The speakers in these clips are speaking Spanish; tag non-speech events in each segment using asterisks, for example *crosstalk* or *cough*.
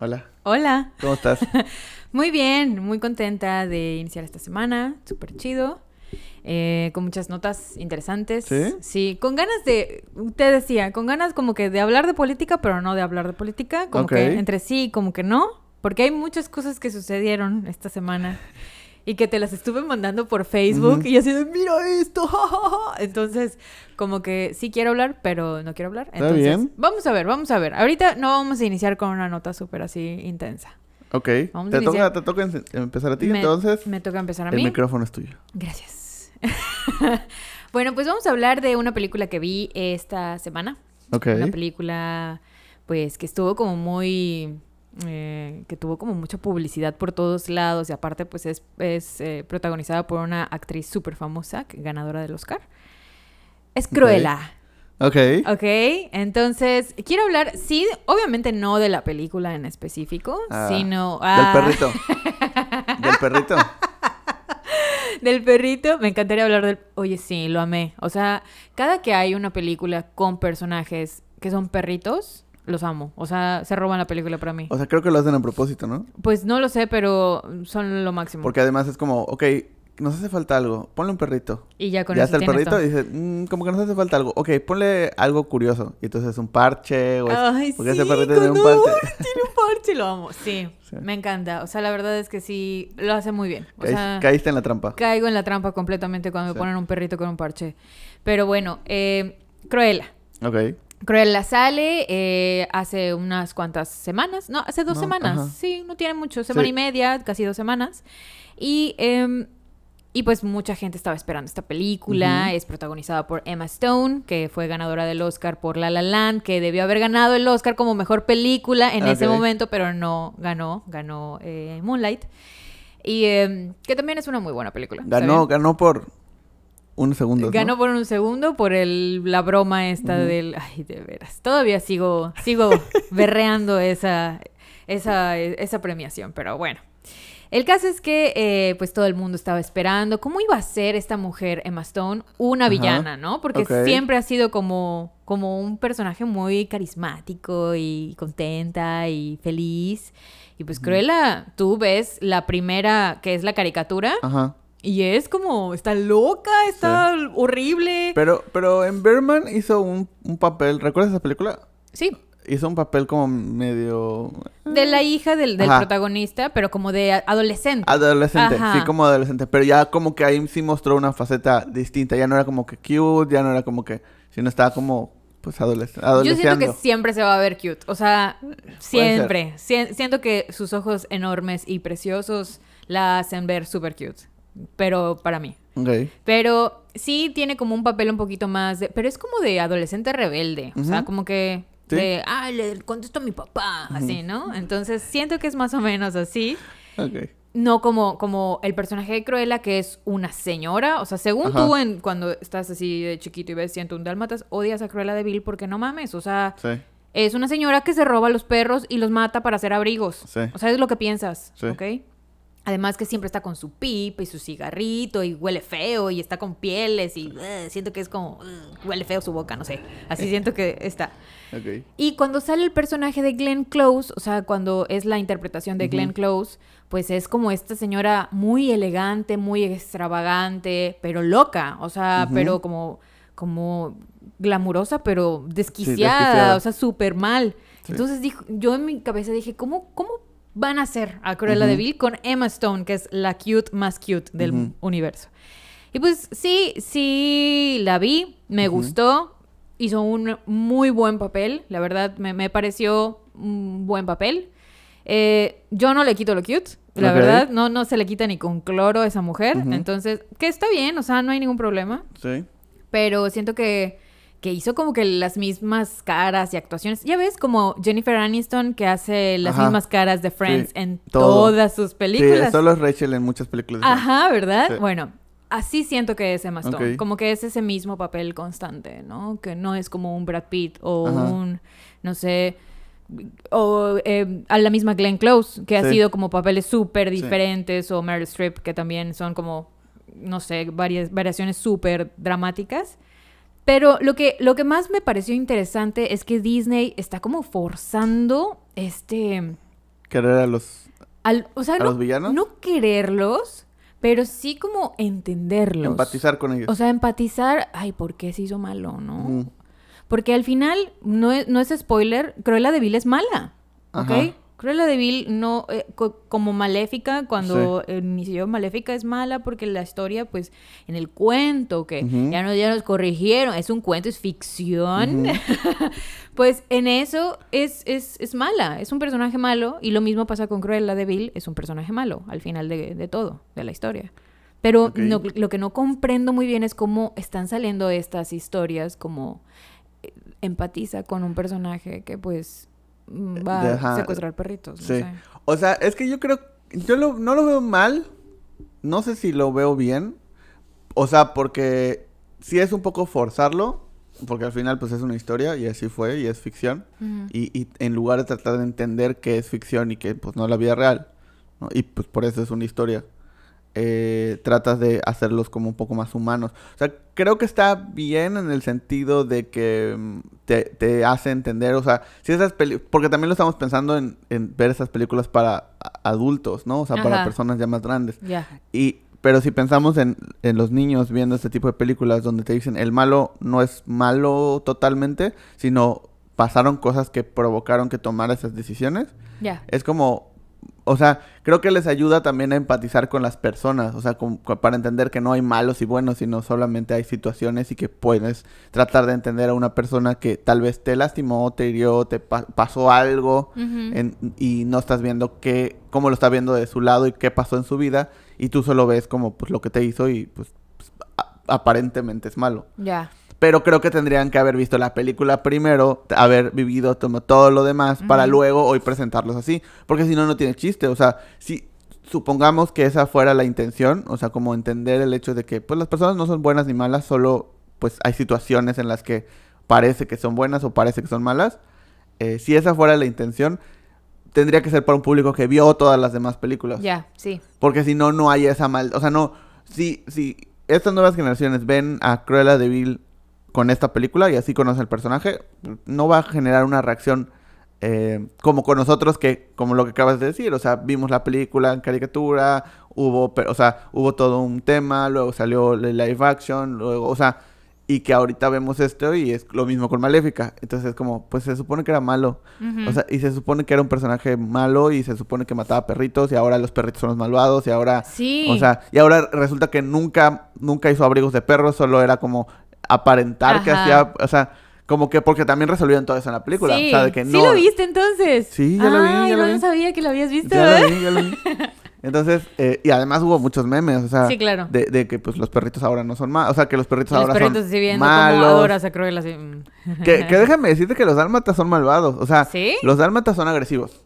Hola, Hola. ¿cómo estás? *laughs* Muy bien, muy contenta de iniciar esta semana. Súper chido. eh, con muchas notas interesantes. ¿Sí? Sí, con ganas de, te decía, con ganas como que de hablar de política, pero no de hablar de política. Como que entre sí, como que no. Porque hay muchas cosas que sucedieron esta semana. Y que te las estuve mandando por Facebook Ujú. y así de, mira esto. *laughs* Entonces, como que sí quiero hablar, pero no quiero hablar. Está Entonces, bien. vamos a ver, vamos a ver. Ahorita no vamos a iniciar con una nota súper así intensa. Ok, Vamos a te toca, te toca empezar a ti, Me- entonces Me toca empezar a el mí. micrófono es tuyo. Gracias. *laughs* bueno, pues vamos a hablar de una película que vi esta semana. Ok, Una película, pues, que estuvo como muy... eh, que tuvo como mucha publicidad por todos lados y aparte pues es, es eh, protagonizada por una actriz súper famosa, ganadora del Oscar. Es Cruella. ok, Ok, entonces quiero hablar, sí, obviamente no de la película en específico, Ah, sino... del ah, perrito. del perrito. *laughs* Del perrito, me encantaría hablar del... Oye, sí, lo amé. O sea, cada que hay una película con personajes que son perritos, los amo. O sea, se roban la película para mí. O sea, creo que lo hacen a propósito, ¿no? Pues no lo sé, pero son lo máximo. Porque además es como, ok, nos hace falta algo, ponle un perrito. Y ya con ya eso está el perrito todo. y dice, "Mm, como que nos hace falta algo. Ok, ponle algo curioso. Y entonces un parche o es- Ay, porque sí, ese perrito *laughs* tiene un parche. Tiene un parche, lo amo. Sí, Sí. me encanta. O sea, la verdad es que sí, lo hace muy bien. O Caí- sea, caíste en la trampa. caigo en la trampa completamente cuando Sí. me ponen un perrito con un parche. Pero bueno, eh, Cruella. Ok, Cruella sale eh, hace unas cuantas semanas, no, hace dos No, semanas, ajá. sí, no tiene mucho, semana Sí. y media, casi dos semanas. Y, em, y pues mucha gente estaba esperando esta película, es protagonizada por Emma Stone, que fue ganadora del Oscar por La La Land, que debió haber ganado el Oscar como mejor película en ese momento, pero no ganó, ganó eh, Moonlight. Y em, que también es una muy buena película. ¿está ganó, ganó por un segundo. Ganó por un segundo por el, la broma esta del... Ay, de veras. Todavía sigo, sigo *laughs* berreando esa, esa, esa premiación, pero bueno. El caso es que eh, pues todo el mundo estaba esperando cómo iba a ser esta mujer, Emma Stone, una Ajá. villana, ¿no? Porque siempre ha sido como, como un personaje muy carismático y contenta y feliz. Y pues Cruella, tú ves la primera, que es la caricatura, Ajá. Y es como, está loca, está horrible. Pero, pero en Berman hizo un, un papel, ¿recuerdas esa película? sí, Hizo un papel como medio... de la hija del, del protagonista, pero como de adolescente. Adolescente, Ajá. sí, como adolescente. Pero ya como que ahí sí mostró una faceta distinta. Ya no era como que cute, ya no era como que... Sino estaba como, pues, adolescente. Yo siento que siempre se va a ver cute. O sea, siempre. Sie- siento que sus ojos enormes y preciosos la hacen ver súper cute. Pero para mí. Pero sí tiene como un papel un poquito más de... Pero es como de adolescente rebelde. O sea, como que... Sí. De, ah, le contesto a mi papá, así, ¿no? Entonces siento que es más o menos así. No como, como el personaje de Cruella, que es una señora. O sea, según Ajá. tú, en, cuando estás así de chiquito y ves Siento un Dálmatas, odias a Cruella de Vil porque no mames. O sea, Sí. es una señora que se roba a los perros y los mata para hacer abrigos. Sí. O sea, es lo que piensas, Sí. ¿ok? Además que siempre está con su pipa y su cigarrito y huele feo y está con pieles y eh, siento que es como eh, huele feo su boca, no sé. Así siento que está. Ok. Y cuando sale el personaje de Glenn Close, o sea, cuando es la interpretación de Ujú. Glenn Close, pues es como esta señora muy elegante, muy extravagante, pero loca, o sea, Ujú. pero como, como glamurosa, pero desquiciada, desquiciada. o sea, súper mal. Sí. Entonces dijo, yo en mi cabeza dije, ¿cómo, cómo van a hacer a Cruella de Vil con Emma Stone, que es la cute más cute del universo? Y pues sí, sí la vi, me gustó, hizo un muy buen papel, la verdad me, me pareció un buen papel. Eh, yo no le quito lo cute, la verdad, no, no se le quita ni con cloro a esa mujer, entonces, que está bien, o sea, no hay ningún problema, Sí. pero siento que, que hizo como que las mismas caras y actuaciones. Ya ves como Jennifer Aniston que hace las Ajá. mismas caras de Friends Sí, en todo. todas sus Sí, películas. solo es Rachel en muchas películas. Ajá, ¿verdad? Sí. Bueno, así siento que es Emma Stone. Como que es ese mismo papel constante, ¿no? Que no es como un Brad Pitt o Ajá. un, no sé, o eh, a la misma Glenn Close, que ha sido como papeles súper diferentes, o Meryl Streep, que también son como, no sé, varias variaciones súper dramáticas. Pero lo que, lo que más me pareció interesante es que Disney está como forzando este Querer a los... Al- o sea, ¿A no, los villanos? no quererlos, pero sí como entenderlos. Empatizar con ellos. O sea, empatizar, ay, ¿por qué se hizo malo, no? Porque al final, no es, no es spoiler, Cruella de Vil es mala, ¿ok? Ajá. Cruella de Vil no, eh, co- como Maléfica, cuando inició Maléfica es mala porque la historia, pues, en el cuento, que ya, nos, ya nos corrigieron, es un cuento, es ficción, *laughs* pues en eso es, es, es mala, es un personaje malo, y lo mismo pasa con Cruella de Vil, es un personaje malo al final de, de todo, de la historia. Pero no- lo que no comprendo muy bien es cómo están saliendo estas historias, como eh, empatiza con un personaje que pues va Deja- a secuestrar perritos. no Sí. sé. O sea, es que yo creo... Yo lo- no lo veo mal. No sé si lo veo bien. O sea, porque sí es un poco forzarlo. Porque al final pues es una historia y así fue y es ficción. Y, y en lugar de tratar de entender que es ficción y que pues no es la vida real, ¿no? y pues por eso es una historia, eh, tratas de hacerlos como un poco más humanos. O sea, creo que está bien en el sentido de que mm, te, te hace entender, o sea, si esas peli porque también lo estamos pensando en, en ver esas películas para adultos, ¿no? O sea, para personas ya más grandes. Ya. Y, pero si pensamos en, en los niños viendo este tipo de películas donde te dicen el malo no es malo totalmente, sino pasaron cosas que provocaron que tomara esas decisiones, Ya. es como, o sea, creo que les ayuda también a empatizar con las personas, o sea, con- con- para entender que no hay malos y buenos, sino solamente hay situaciones y que puedes tratar de entender a una persona que tal vez te lastimó, te hirió, te pa- pasó algo en- y no estás viendo qué, cómo lo está viendo de su lado y qué pasó en su vida y tú solo ves como pues lo que te hizo y pues, pues, aparentemente es malo. Ya. Pero creo que tendrían que haber visto la película primero, haber vivido todo lo demás para luego hoy presentarlos así, porque si no no tiene chiste, o sea, si supongamos que esa fuera la intención, o sea, como entender el hecho de que pues las personas no son buenas ni malas, solo pues hay situaciones en las que parece que son buenas o parece que son malas. eh, si esa fuera la intención, tendría que ser para un público que vio todas las demás películas. Ya, sí. Porque si no, no hay esa mal... O sea, no... Si, si estas nuevas generaciones ven a Cruella de Vil con esta película y así conocen el personaje, no va a generar una reacción eh, como con nosotros que, como lo que acabas de decir, o sea, vimos la película en caricatura, hubo, o sea, hubo todo un tema, luego salió el live action, luego, o sea, y que ahorita vemos esto y es lo mismo con Maléfica. Entonces es como, pues se supone que era malo. O sea, y se supone que era un personaje malo y se supone que mataba perritos y ahora los perritos son los malvados y ahora... sí. O sea, y ahora resulta que nunca, nunca hizo abrigos de perros, solo era como aparentar que hacía, o sea, como que porque también resolvían todo eso en la película. Sí. O sea, de que ¿Sí no... lo viste entonces? Sí, ya lo vi, Ay, no vi. sabía que lo habías visto, Ya ¿eh? lo vi, ya lo vi. *laughs* Entonces, eh, y además hubo muchos memes, o sea, Sí, claro. de, de que pues los perritos ahora no son malos, o sea, que los perritos Los ahora perritos son viendo malos. adoras a Cruella así. mm. Que, que *laughs* déjame decirte que los dálmatas son malvados, o sea, ¿Sí? los dálmatas son agresivos.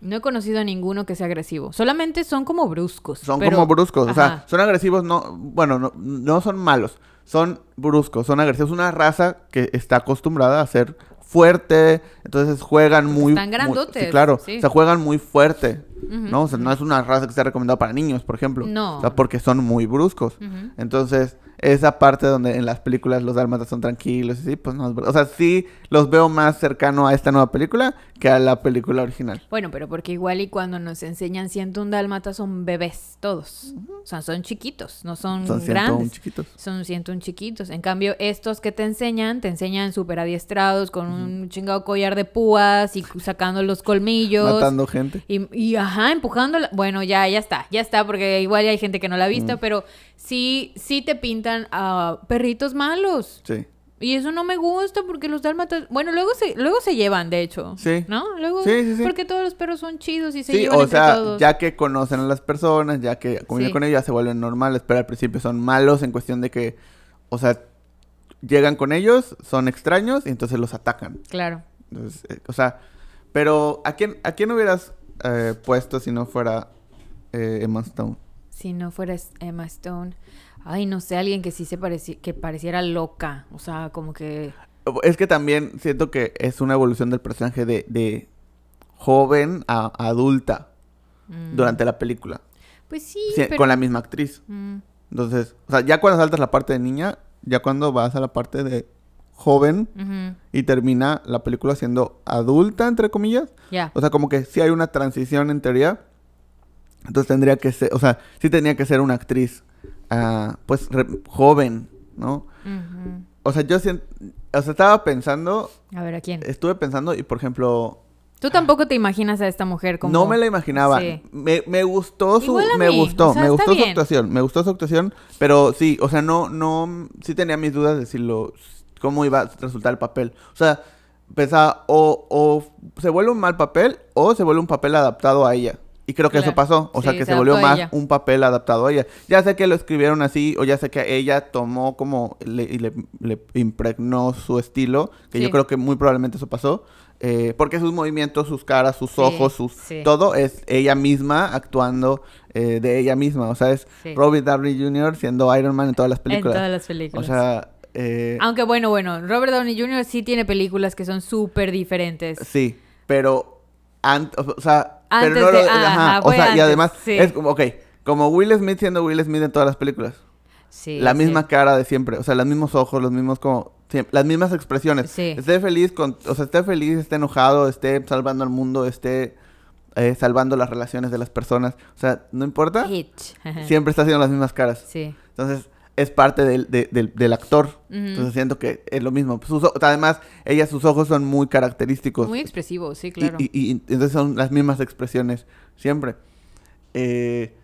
No he conocido a ninguno que sea agresivo. Solamente son como bruscos. Son pero- como bruscos, o sea, son agresivos, no, bueno, no, no son malos, son bruscos, son agresivos. Una raza que está acostumbrada a ser fuerte, entonces juegan muy... Están muy- grandotes, sí, claro, sí. o sea, juegan muy fuerte, ¿no? O sea, no es una raza que esté recomendada para niños, por ejemplo. No. O sea, porque son muy bruscos. Entonces, esa parte donde en las películas los dálmatas son tranquilos y sí, pues no es verdad. O sea, sí los veo más cercano a esta nueva película que a la película original. Bueno, pero porque igual y cuando nos enseñan 101 dálmatas son bebés todos. O sea, son chiquitos, no son, Son 101 grandes. chiquitos. Son 101 chiquitos. En cambio, estos que te enseñan, te enseñan súper adiestrados, con un chingado collar de púas y sacando los colmillos. Matando gente. Y, y, ajá, empujándola. Bueno, ya, ya está, ya está, porque igual hay gente que no la ha visto, pero sí, sí te pintan a perritos malos. Sí. Y eso no me gusta porque los dálmatas, bueno, luego se, luego se llevan, de hecho. Sí. ¿No? Luego, Sí, sí, sí. porque todos los perros son chidos y se Sí, llevan o entre sea, todos. ya que conocen a las personas, ya que conviven Sí. con ellos, ya se vuelven normales, pero al principio son malos en cuestión de que, o sea, llegan con ellos, son extraños y entonces los atacan. Claro. Entonces, eh, o sea, pero ¿a quién, a quién hubieras eh, puesto si no fuera eh, Emma Stone? Si no fueras Emma Stone. Ay, no sé, alguien que sí se pareci que pareciera loca. O sea, como que. Es que también siento que es una evolución del personaje de, de joven a adulta mm, durante la película, Pues sí, Sí, pero. con la misma actriz. mm, Entonces, o sea, ya cuando saltas la parte de niña, ya cuando vas a la parte de joven y termina la película siendo adulta, entre comillas. Ya. O sea, como que sí hay una transición en teoría. Entonces tendría que ser, o sea, sí tenía que ser una actriz, ah, pues, re- joven, ¿no? O sea, yo sien- o sea, estaba pensando, A ver, ¿a quién? estuve pensando y, por ejemplo, Tú tampoco te imaginas a esta mujer como... no me la imaginaba. Sí. Me, me gustó su, me gustó, o sea, me gustó su actuación, me gustó su actuación, pero sí, o sea, no, no, sí tenía mis dudas de si lo, cómo iba a resultar el papel. O sea, pensaba, o, o se vuelve un mal papel, o se vuelve un papel adaptado a ella. Y creo que eso pasó, o sea, que se se, volvió más un papel adaptado a ella. Ya sé que lo escribieron así, o ya sé que ella tomó como, le, le, le impregnó su estilo, que yo creo que muy probablemente eso pasó. eh, porque sus movimientos, sus caras, sus ojos, sus todo es ella misma actuando eh, de ella misma. O sea, es. Robert Downey Jr. siendo Iron Man en todas las En películas. todas las películas. O sea, eh, Aunque bueno, bueno, Robert Downey Jr. sí tiene películas que son súper diferentes. sí, pero o sea, Antes pero no de- lo- ah, ajá, ajá, o sea, y además sí. es como, ok, como Will Smith siendo Will Smith en todas las películas. Sí, la sí. misma cara de siempre, o sea, los mismos ojos, los mismos como las mismas expresiones. Sí. Esté feliz con, o sea, esté feliz, esté enojado, esté salvando al mundo, esté eh, salvando las relaciones de las personas, o sea, no importa, Hitch. *laughs* siempre está haciendo las mismas caras. Sí. Entonces, es parte del, de- del, del actor. Entonces siento que es lo mismo. Sus o- además, ella, sus ojos son muy característicos. Muy expresivo, sí, claro. y, y entonces son las mismas expresiones siempre. Eh,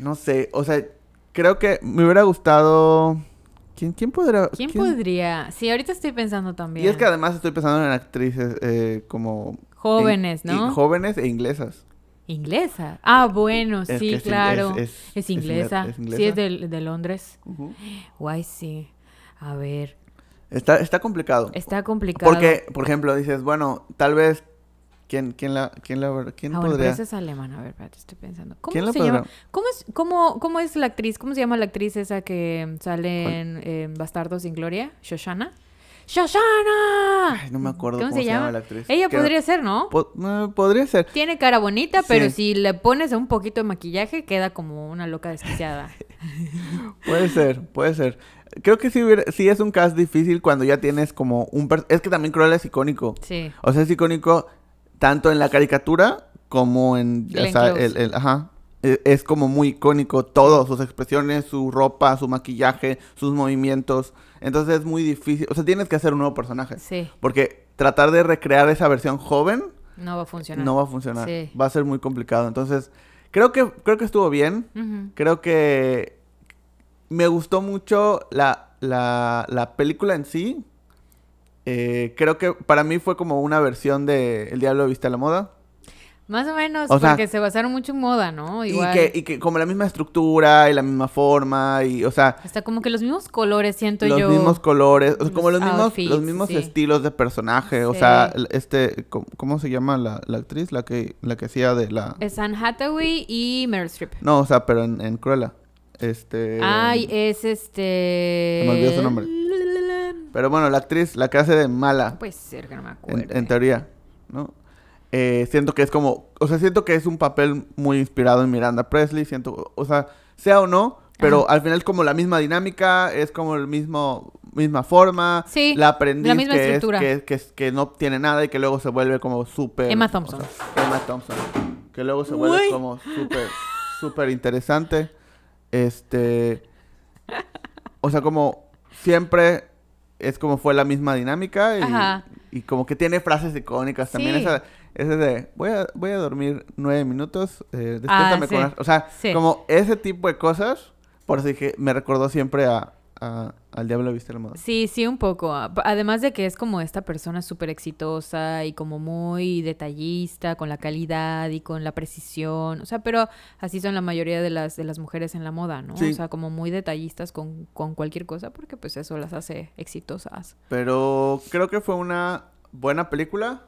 no sé, o sea, creo que me hubiera gustado... ¿Quién, quién podría...? ¿Quién, podría? Sí, ahorita estoy pensando también. Y es que además estoy pensando en actrices eh, como... Jóvenes, ¿no? y jóvenes e inglesas. Inglesa. Ah, bueno, Es sí, claro. es- Es, es- es inglesa. ingle- es Sí, inglesa. es de, de Londres. Guay, sí. A ver, Está, está complicado. está complicado. Porque, por ejemplo, dices, bueno, tal vez... ¿Quién, quién la, quién la, quién Ah, bueno, pero es alemana. A ver, espérate, estoy pensando. ¿Cómo ¿Quién la se llama? ¿Cómo es, cómo, ¿Cómo es la actriz? ¿Cómo se llama la actriz esa que sale en, en Bastardos sin Gloria? ¿Shoshana? ¡Shoshana! Ay, no me acuerdo ¿Cómo cómo, se se, llama? la actriz. Ella podría ser, ¿no? po- eh, podría ser. Tiene cara bonita, pero si le pones un poquito de maquillaje, queda como una loca desquiciada. *laughs* Puede ser, puede ser. Creo que sí, sí es un cast difícil cuando ya tienes como un... per- Es que también Cruella es icónico. Sí. O sea, es icónico tanto en la caricatura como en... Glenn o sea, Close. el, el- ajá. E- Es como muy icónico todo, sus expresiones, su ropa, su maquillaje, sus movimientos. Entonces es muy difícil. O sea, tienes que hacer un nuevo personaje. Sí, Porque tratar de recrear esa versión joven no va a funcionar. no va a funcionar. Sí. Va a ser muy complicado. Entonces, creo que, creo que estuvo bien. Creo que me gustó mucho la, la, la película en sí. Eh, creo que para mí fue como una versión de El Diablo Viste a la Moda. Más o menos, O sea- porque se basaron mucho en moda, ¿no? Igual. Y que, y que como la misma estructura y la misma forma y, o sea, Hasta como que los mismos colores, siento los yo. mismos colores, o sea, los como los mismos, los mismos sí. estilos de personaje. O sea, este, ¿cómo, cómo se llama la, la actriz? La que, la que hacía de la... Es Anne Hathaway y Meryl Streep. No, o sea, pero en, en Cruella. Este... Ay, es este. Me olvidó su nombre. Pero bueno, la actriz, la que hace de mala. Puede ser que no me acuerdo. en, en teoría, ¿no? Eh, siento que es como, o sea, siento que es un papel muy inspirado en Miranda Presley, siento, o sea, sea o no, pero Ajá. al final es como la misma dinámica, es como el mismo, misma forma, Sí, la aprendiz la misma que, es, estructura. que, es- que, que no tiene nada y que luego se vuelve como súper... Emma o Thompson. sea, Emma Thompson, que luego se vuelve Uy. como súper, súper interesante, este, o sea, como siempre es como fue la misma dinámica y, como que tiene frases icónicas también. Sí. Esa, ese de, voy a, voy a dormir nueve minutos, eh, Ah, sí. con... las-". O sea, Sí. como ese tipo de cosas, por eso dije, me recordó siempre a, a- al Diablo Viste la Moda. Sí, sí, un poco. Además de que es como esta persona súper exitosa y como muy detallista con la calidad y con la precisión. O sea, pero así son la mayoría de las, de las mujeres en la moda, ¿no? Sí. O sea, como muy detallistas con, con cualquier cosa porque pues eso las hace exitosas. Pero creo que fue una buena película.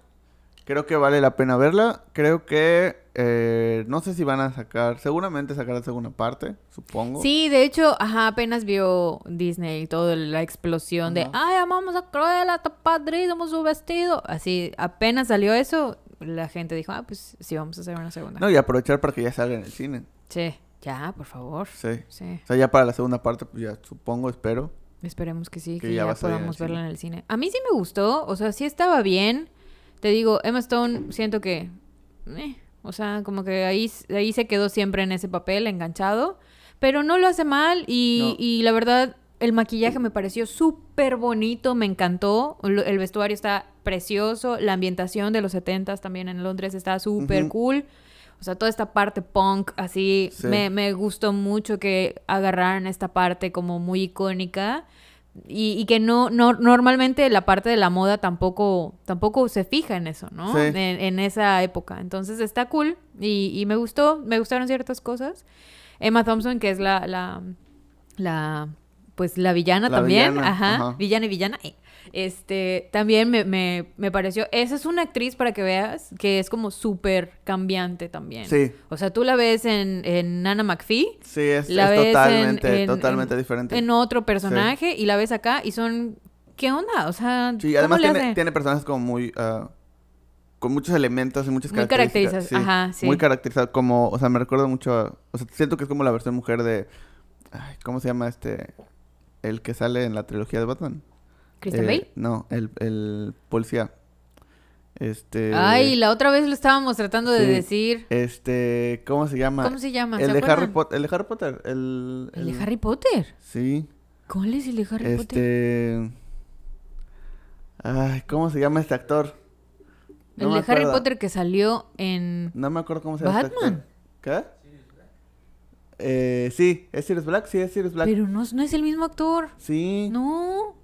Creo que vale la pena verla. Creo que eh, no sé si van a sacar, seguramente sacarán segunda parte, supongo. Sí, de hecho, ajá, apenas vio Disney toda la explosión de, ay, amamos a Cruella, está padrísimo su vestido. Así, apenas salió eso, la gente dijo, ah, pues sí, vamos a hacer una segunda. No, y aprovechar para que ya salga en el cine. Sí, ya, por favor. Sí. Sí. O sea, ya para la segunda parte, pues ya supongo, espero. Esperemos que sí, Que que, ya en podamos verla en el cine. A mí sí me gustó, o sea, sí estaba bien. Te digo, Emma Stone, siento que... eh, o sea, como que ahí, ahí se quedó siempre en ese papel, enganchado. Pero no lo hace mal y, No. y la verdad, el maquillaje me pareció súper bonito, me encantó. El vestuario está precioso, la ambientación de los 70s también en Londres está súper cool. O sea, toda esta parte punk, así, Sí. me, me gustó mucho que agarraran esta parte como muy icónica. Y, y que no, no, normalmente la parte de la moda tampoco, tampoco se fija en eso, ¿no? Sí. En, en esa época. Entonces está cool y, y me gustó, me gustaron ciertas cosas. Emma Thompson, que es la, la, la pues la villana La también, villana, ajá, ajá. villana y villana, eh. Este, también me, me, me pareció, esa es una actriz para que veas que es como súper cambiante también. Sí. O sea, tú la ves en, en Anna McPhee, Sí, es, la es ves en- totalmente, en- totalmente en- diferente. en otro personaje y la ves acá y son, ¿qué onda? O sea, Sí, ¿cómo además le tiene, hace? tiene personajes como muy... ah, con muchos elementos y muchas Muy características. caracterizadas, ajá, sí. Muy caracterizado, como... O sea, me recuerda mucho a... O sea, siento que es como la versión mujer de... Ay, ¿Cómo se llama este...? El que sale en la trilogía de Batman. ¿Christian Eh, Bale? No, el, el policía. Este... Ay, la otra vez lo estábamos tratando de decir. Este... ¿Cómo se llama? ¿Cómo se llama? El ¿Se de Harry? Potter. El de Harry Potter. El, ¿El de Harry Potter? Sí. ¿Cuál es el de Harry Potter? Este... Ay, ¿cómo se llama este actor? No el de Harry. Potter que salió en... No me acuerdo cómo se llama este Batman. actor. ¿Qué? Eh, sí, ¿es Sirius Black? Sí, es Sirius Black. Pero no, no es el mismo actor. Sí. No.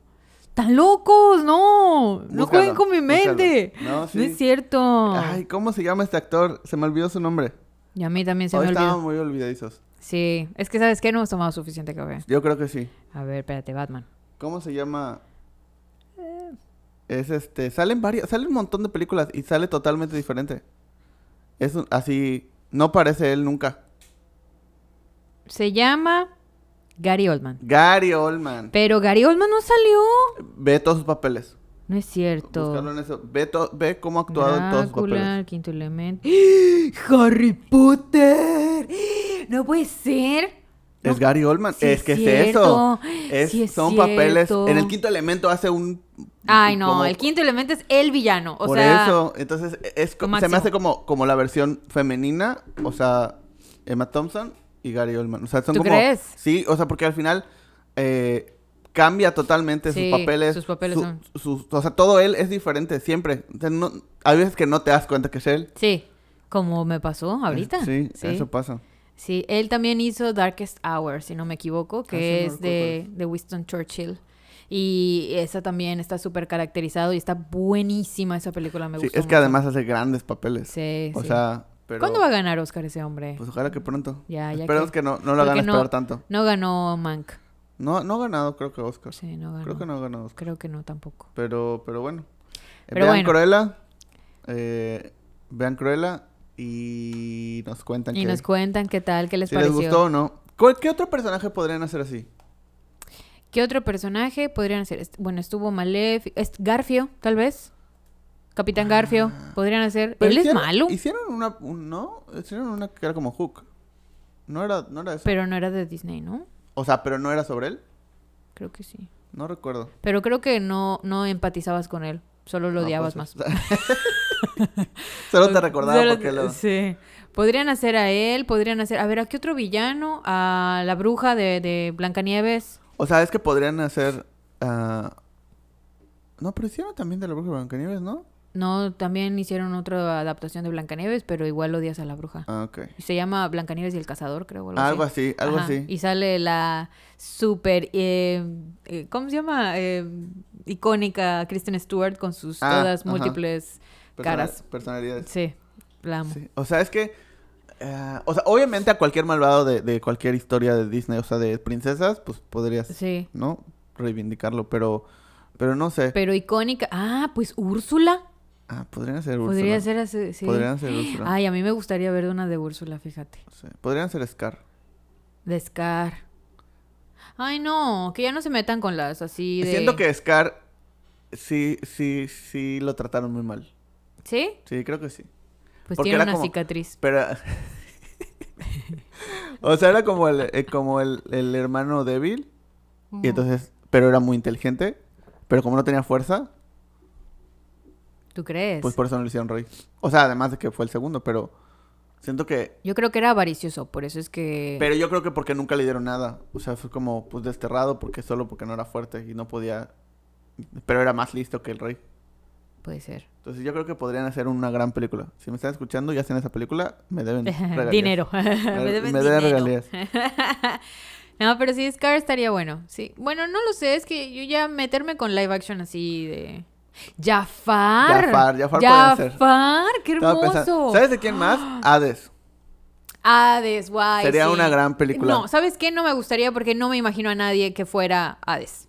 ¡Tan locos! ¡No! No jueguen con mi mente. No, sí. es cierto. Ay, ¿cómo se llama este actor? Se me olvidó su nombre. Y a mí también se Hoy me estaban olvidó. muy olvidadizos. Sí. Es que, ¿sabes qué? No hemos tomado suficiente café. Yo creo que sí. A ver, espérate, Batman. ¿Cómo se llama? Es este, salen varias, salen un montón de películas y sale totalmente diferente. Es un- así, no parece él nunca. Se llama Gary Oldman. Gary Oldman. Pero Gary Oldman no salió. Ve todos sus papeles. No es cierto. En eso. Ve, to- ve cómo ha actuado en todos sus papeles. el quinto elemento. *gasps* ¡Harry Potter! No puede ser. Es Gary Oldman. sí es es que es eso. Es, Sí es son papeles. En el quinto elemento hace un. Ay, no, como- el quinto elemento es el villano. O por sea, eso. Entonces, es, lo se me hace como, como la versión femenina. O sea, Emma Thompson y Gary Oldman. O sea, son ¿Tú como. crees? Sí, o sea, porque al final. eh, cambia totalmente Sí, sus papeles. sus papeles su- son- o sea, todo él es diferente, siempre. O sea, no- hay veces que no te das cuenta que es él. sí, como me pasó ahorita. Sí, sí. eso pasa. Sí, él también hizo Darkest Hour, si no me equivoco, Ah, que no es de, de Winston Churchill. Y esa también está súper caracterizado y está buenísima esa película, me Sí, gustó es que mucho. además hace grandes papeles. Sí, o sí. sea, pero. ¿Cuándo va a ganar Oscar ese hombre? Pues ojalá que pronto. Ya, ya Esperemos que- que, no, no lo hagan porque no- esperar tanto. No ganó Mank. No, no ha ganado, creo que Oscar. Sí, no ganó. Creo que no ha ganado Oscar. Creo que no tampoco. Pero, pero bueno. Pero vean bueno. Cruella. eh, vean Cruella y nos cuentan Y que, nos cuentan qué tal, qué les si les pareció. gustó o no. ¿Cuál- ¿Qué otro personaje podrían hacer así? ¿Qué otro personaje podrían? Est- Bueno, estuvo est- Garfio, tal vez. Capitán Garfio. Podrían hacer. Ah. Pero Él es malo, Hicieron una, un- ¿no? Hicieron una que era como Hook. No era, no era eso. pero no era de Disney, ¿no? O sea, pero no era sobre él. Creo que sí. No recuerdo. Pero creo que no, no empatizabas con él. Solo lo odiabas pues, más. *laughs* Solo te recordaba Solo- porque lo... Sí. Podrían hacer a él, podrían hacer... A ver, ¿a qué otro villano? A la bruja de, de Blancanieves. O sea, es que podrían hacer... ah, No, pero hicieron también de la bruja de Blancanieves, ¿no? No, también hicieron otra adaptación de Blancanieves, pero igual odias a la bruja. Ah, ok. Se llama Blancanieves y el cazador, creo. Algo, Algo así, algo Ajá. así. Y sale la súper, eh, eh, ¿cómo se llama? Eh, icónica Kristen Stewart con sus Ah, todas ajá. múltiples caras. Personalidades. Sí, la amo. Sí. O sea, es que... o sea, obviamente a cualquier malvado de, de cualquier historia de Disney, o sea, de princesas, pues podrías, Sí. ¿no? Reivindicarlo, pero... Pero no sé. Pero icónica. Ah, pues Úrsula. Ah, podrían ser Úrsula. Podría ser así. Sí. Podrían ser Úrsula. Ay, a mí me gustaría ver una de Úrsula, fíjate. Sí. Podrían ser Scar. De Scar. Ay, no, que ya no se metan con las así de... Siento que Scar sí, sí, sí lo trataron muy mal. ¿Sí? Sí, creo que sí. Pues Porque tiene era una como- cicatriz. Pero... *laughs* o sea, era como el, eh, como el, el hermano débil. Y entonces pero era muy inteligente. Pero como no tenía fuerza, ¿Tú crees? pues por eso no le hicieron rey. O sea, además de que fue el segundo, pero siento que... Yo creo que era avaricioso, por eso es que... Pero yo creo que porque nunca le dieron nada. O sea, fue como pues desterrado porque solo porque no era fuerte y no podía... Pero era más listo que el rey. Puede ser. Entonces yo creo que podrían hacer una gran película. Si me están escuchando y hacen esa película, me deben *laughs* regalías. Dinero. *laughs* Me, me deben me deben dinero. regalías. *laughs* no, pero sí, Scar estaría bueno. Sí. Bueno, no lo sé, es que yo ya meterme con live action así de. Jafar. Jafar, Jafar puede ser. Jafar, qué hermoso. ¿Sabes de quién más? *gasps* Hades. Hades, guay. Sería sí. una gran película. No, ¿sabes qué? No me gustaría porque no me imagino a nadie que fuera Hades.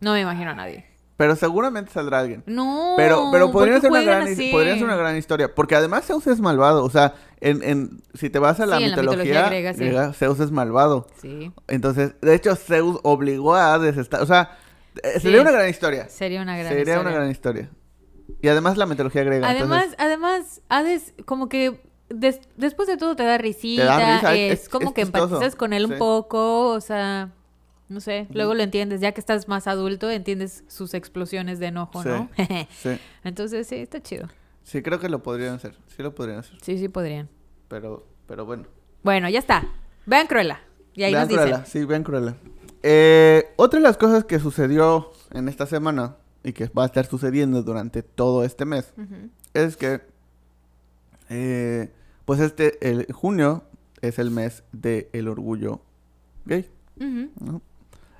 No me imagino a nadie. Pero seguramente saldrá alguien. No. Pero, pero podría ¿por qué ser una gran, podría ser una gran historia. Porque además Zeus es malvado. O sea, en, en, si te vas a la Sí, la mitología, griega, sí. Zeus es malvado. Sí, Entonces, de hecho, Zeus obligó a Hades a estar. O sea, eh, sería una gran historia. sería una gran Sería historia. una gran historia. Y además la mitología griega. Además, entonces, además, Hades como que des- después de todo te da risita, risa, es, es- como es que chistoso, empatizas con él un poco, o sea, no sé, luego lo entiendes, ya que estás más adulto, entiendes sus explosiones de enojo, Sí. ¿no? *laughs* sí. *laughs* Entonces, sí, está chido. Sí, creo que lo podrían hacer. Sí lo podrían hacer. Sí, sí podrían. Pero, pero bueno. Bueno, ya está. Vean Cruella. Y ahí Vean nos dicen. Cruella, sí, vean Cruella. Eh, otra de las cosas que sucedió en esta semana y que va a estar sucediendo durante todo este mes es que, eh, pues este, el junio es el mes del orgullo gay.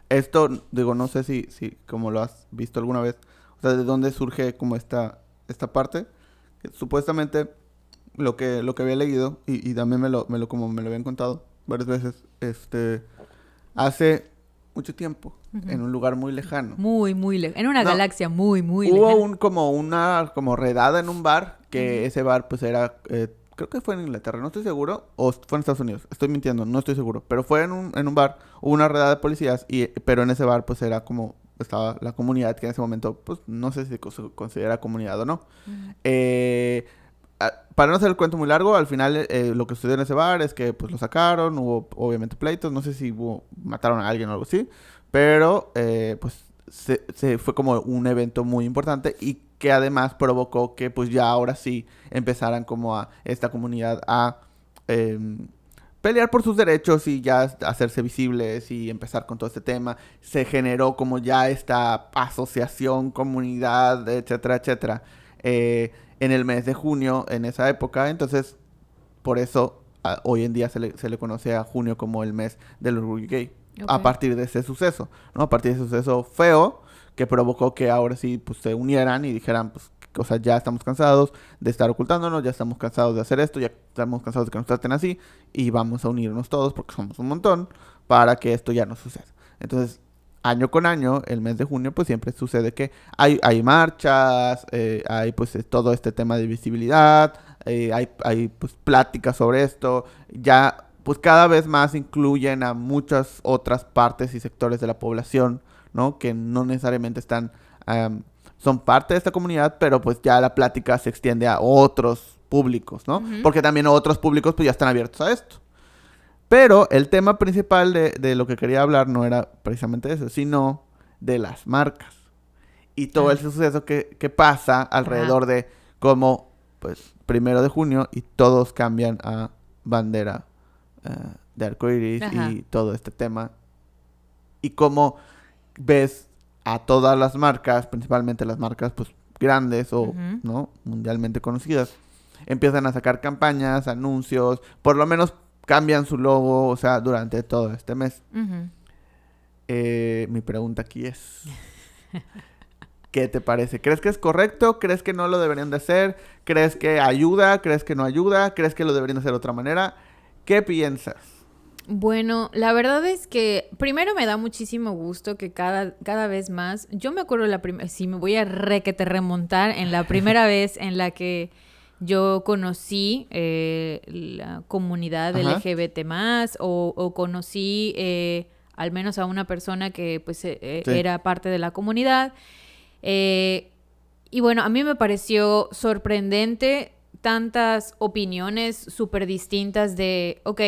Esto, digo, no sé si, si como lo has visto alguna vez, o sea, de dónde surge como esta, esta parte, que supuestamente lo que, lo que había leído, y, y también me lo, me lo, como me lo habían contado varias veces, este, hace mucho tiempo, en un lugar muy lejano, Muy, muy lejos. En una No. galaxia muy, muy hubo lejana. un, como una, como redada en un bar, que ese bar pues era, eh, creo que fue en Inglaterra, no estoy seguro, o fue en Estados Unidos, estoy mintiendo, no estoy seguro, pero fue en un, en un bar, hubo una redada de policías, y, pero en ese bar pues era como, estaba la comunidad que en ese momento, pues no sé si se considera comunidad o no. Eh, para no hacer el cuento muy largo, al final eh, lo que sucedió en ese bar es que pues lo sacaron, hubo obviamente pleitos, no sé si mataron a alguien o algo así, pero eh, pues se, se fue como un evento muy importante y que además provocó que pues ya ahora sí empezaran como a esta comunidad a em, pelear por sus derechos y ya hacerse visibles y empezar con todo este tema. Se generó como ya esta asociación, comunidad, etcétera, etcétera, eh, en el mes de junio, en esa época. Entonces, por eso a- hoy en día se le, se le conoce a junio como el mes del orgullo gay. A partir de ese suceso, ¿no? A partir de ese suceso feo que provocó que ahora sí pues se unieran y dijeran pues o sea, ya estamos cansados de estar ocultándonos, ya estamos cansados de hacer esto, ya estamos cansados de que nos traten así y vamos a unirnos todos porque somos un montón para que esto ya no suceda. Entonces, año con año, el mes de junio, pues siempre sucede que hay, hay marchas, eh, hay pues todo este tema de visibilidad, eh, hay, hay pues pláticas sobre esto, ya pues cada vez más incluyen a muchas otras partes y sectores de la población, ¿no? Que no necesariamente están, son parte de esta comunidad, pero pues ya la plática se extiende a otros públicos, ¿no? Porque también otros públicos pues ya están abiertos a esto. Pero el tema principal de, de lo que quería hablar no era precisamente eso, sino de las marcas. Y todo Ah. el suceso que, que pasa alrededor de cómo, pues, primero de junio y todos cambian a bandera eh, de arcoiris Ajá. y todo este tema. Y cómo ves a todas las marcas, principalmente las marcas, pues, grandes o. ¿no? Mundialmente conocidas, empiezan a sacar campañas, anuncios, por lo menos cambian su logo, o sea, durante todo este mes. Eh, mi pregunta aquí es, *laughs* ¿qué te parece? ¿Crees que es correcto? ¿Crees que no lo deberían de hacer? ¿Crees que ayuda? ¿Crees que no ayuda? ¿Crees que lo deberían de hacer de otra manera? ¿Qué piensas? Bueno, la verdad es que primero me da muchísimo gusto que cada, cada vez más, yo me acuerdo la primera, si me voy a requete remontar en la primera *laughs* vez en la que yo conocí eh, la comunidad Ajá. LGBT más o, o conocí eh, al menos a una persona que pues eh, Sí. era parte de la comunidad. Y bueno, a mí me pareció sorprendente tantas opiniones súper distintas de, ok,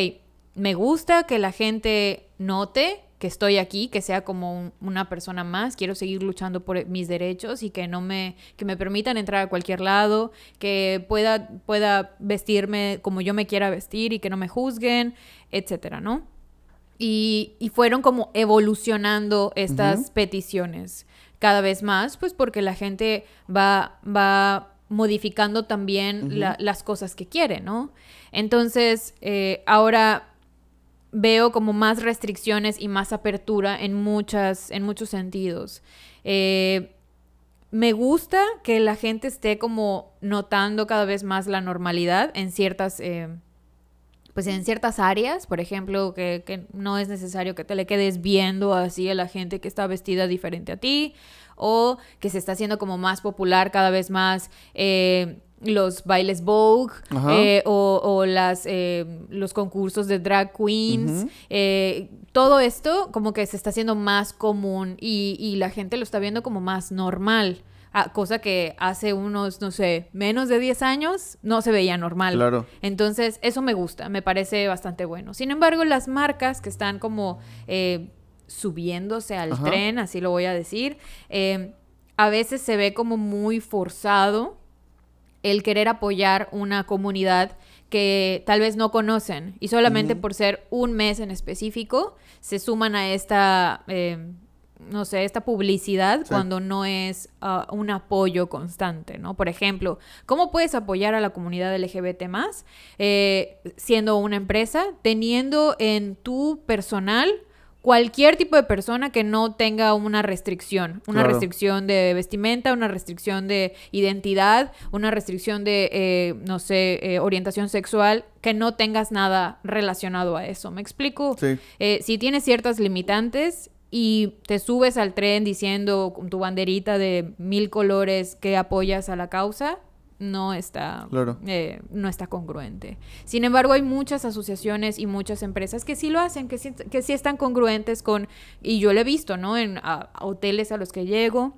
me gusta que la gente note que estoy aquí, que sea como una persona más, quiero seguir luchando por mis derechos y que no me, que me permitan entrar a cualquier lado, que pueda, pueda vestirme como yo me quiera vestir y que no me juzguen, etcétera, ¿no? Y, fueron como evolucionando estas peticiones cada vez más, pues porque la gente va, va modificando también las cosas que quiere, ¿no? Entonces, eh, ahora veo como más restricciones y más apertura en, muchas, en muchos sentidos. Eh, me gusta que la gente esté como notando cada vez más la normalidad en ciertas, eh, pues en ciertas áreas, por ejemplo, que, no es necesario que te le quedes viendo así a la gente que está vestida diferente a ti, o que se está haciendo como más popular cada vez más eh, los bailes Vogue eh, o, las, eh, los concursos de drag queens. todo esto como que se está haciendo más común y, la gente lo está viendo como más normal. Ah, cosa que hace unos, no sé, menos de 10 años no se veía normal. Claro. Entonces, eso me gusta, me parece bastante bueno. Sin embargo, las marcas que están como subiéndose al tren, así lo voy a decir, a veces se ve como muy forzado el querer apoyar una comunidad que tal vez no conocen y solamente por ser un mes en específico se suman a esta, em, no sé, esta publicidad cuando no es ah, un apoyo constante, ¿no? Por ejemplo, ¿cómo puedes apoyar a la comunidad LGBT más eh, siendo una empresa, teniendo en tu personal cualquier tipo de persona que no tenga una restricción, una restricción de vestimenta, una restricción de identidad, una restricción de, eh, no sé, eh, orientación sexual, que no tengas nada relacionado a eso. ¿Me explico? Sí. Eh, si tienes ciertas limitantes y te subes al tren diciendo con tu banderita de mil colores que apoyas a la causa, no está, eh, no está congruente. Sin embargo, hay muchas asociaciones y muchas empresas que sí lo hacen, que sí, que sí están congruentes con, y yo lo he visto, ¿no? En hoteles a los que llego,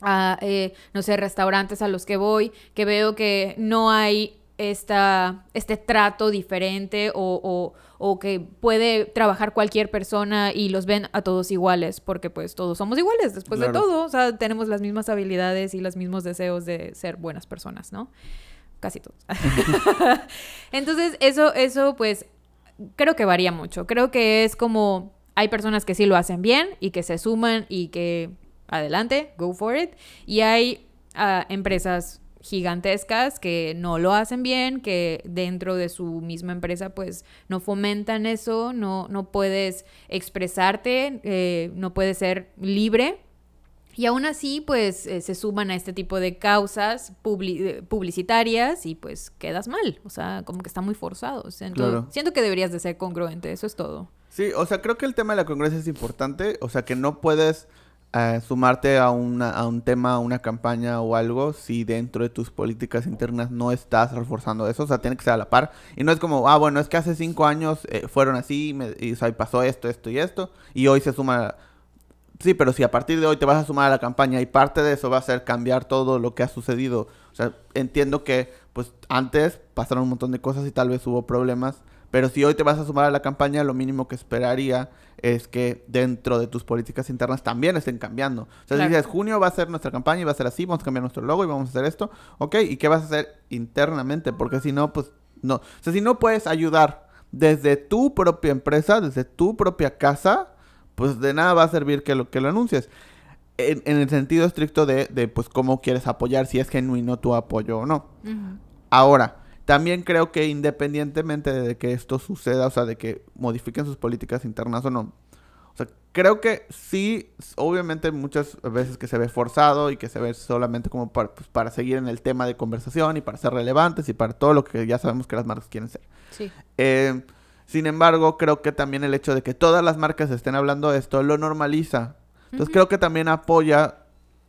a, eh, no sé, restaurantes a los que voy, que veo que no hay esta, este trato diferente o, o, que puede trabajar cualquier persona y los ven a todos iguales, porque pues todos somos iguales después de todo, o sea, tenemos las mismas habilidades y los mismos deseos de ser buenas personas, ¿no? Casi todos. *laughs* Entonces, eso, eso pues creo que varía mucho, creo que es como hay personas que sí lo hacen bien y que se suman y que adelante, go for it, y hay ah, empresas gigantescas que no lo hacen bien, que dentro de su misma empresa pues no fomentan eso, no, no puedes expresarte, eh, no puedes ser libre. Y aún así, pues eh, se suman a este tipo de causas eh, publicitarias y pues quedas mal. O sea, como que está muy forzado. Siento, siento que deberías de ser congruente, eso es todo. Sí, o sea, creo que el tema de la congruencia es importante. O sea, que no puedes sumarte a, una, a un tema, a una campaña o algo, si dentro de tus políticas internas no estás reforzando eso, o sea, tiene que ser a la par. Y no es como, ah, bueno, es que hace cinco años eh, fueron así, y, o sea, pasó esto, esto y esto, y hoy se suma... Sí, pero si a partir de hoy te vas a sumar a la campaña y parte de eso va a ser cambiar todo lo que ha sucedido, o sea, entiendo que pues antes pasaron un montón de cosas y tal vez hubo problemas pero si hoy te vas a sumar a la campaña, lo mínimo que esperaría es que dentro de tus políticas internas también estén cambiando. O sea, si dices, junio va a ser nuestra campaña y va a ser así, vamos a cambiar nuestro logo y vamos a hacer esto, ok, ¿y qué vas a hacer internamente? Porque si no, pues no. O sea, si no puedes ayudar desde tu propia empresa, desde tu propia casa, pues de nada va a servir que lo, que lo anuncies. En, el sentido estricto de, de, pues, cómo quieres apoyar, si es genuino tu apoyo o no. Ahora, también creo que independientemente de que esto suceda, o sea, de que modifiquen sus políticas internas o no, o sea, creo que sí, obviamente muchas veces que se ve forzado y que se ve solamente como para, pues, para seguir en el tema de conversación y para ser relevantes y para todo lo que ya sabemos que las marcas quieren ser. Sí. Eh, sin embargo, creo que también el hecho de que todas las marcas estén hablando de esto lo normaliza. Entonces creo que también apoya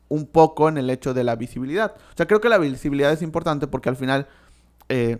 un poco en el hecho de la visibilidad. O sea, creo que la visibilidad es importante porque al final eh,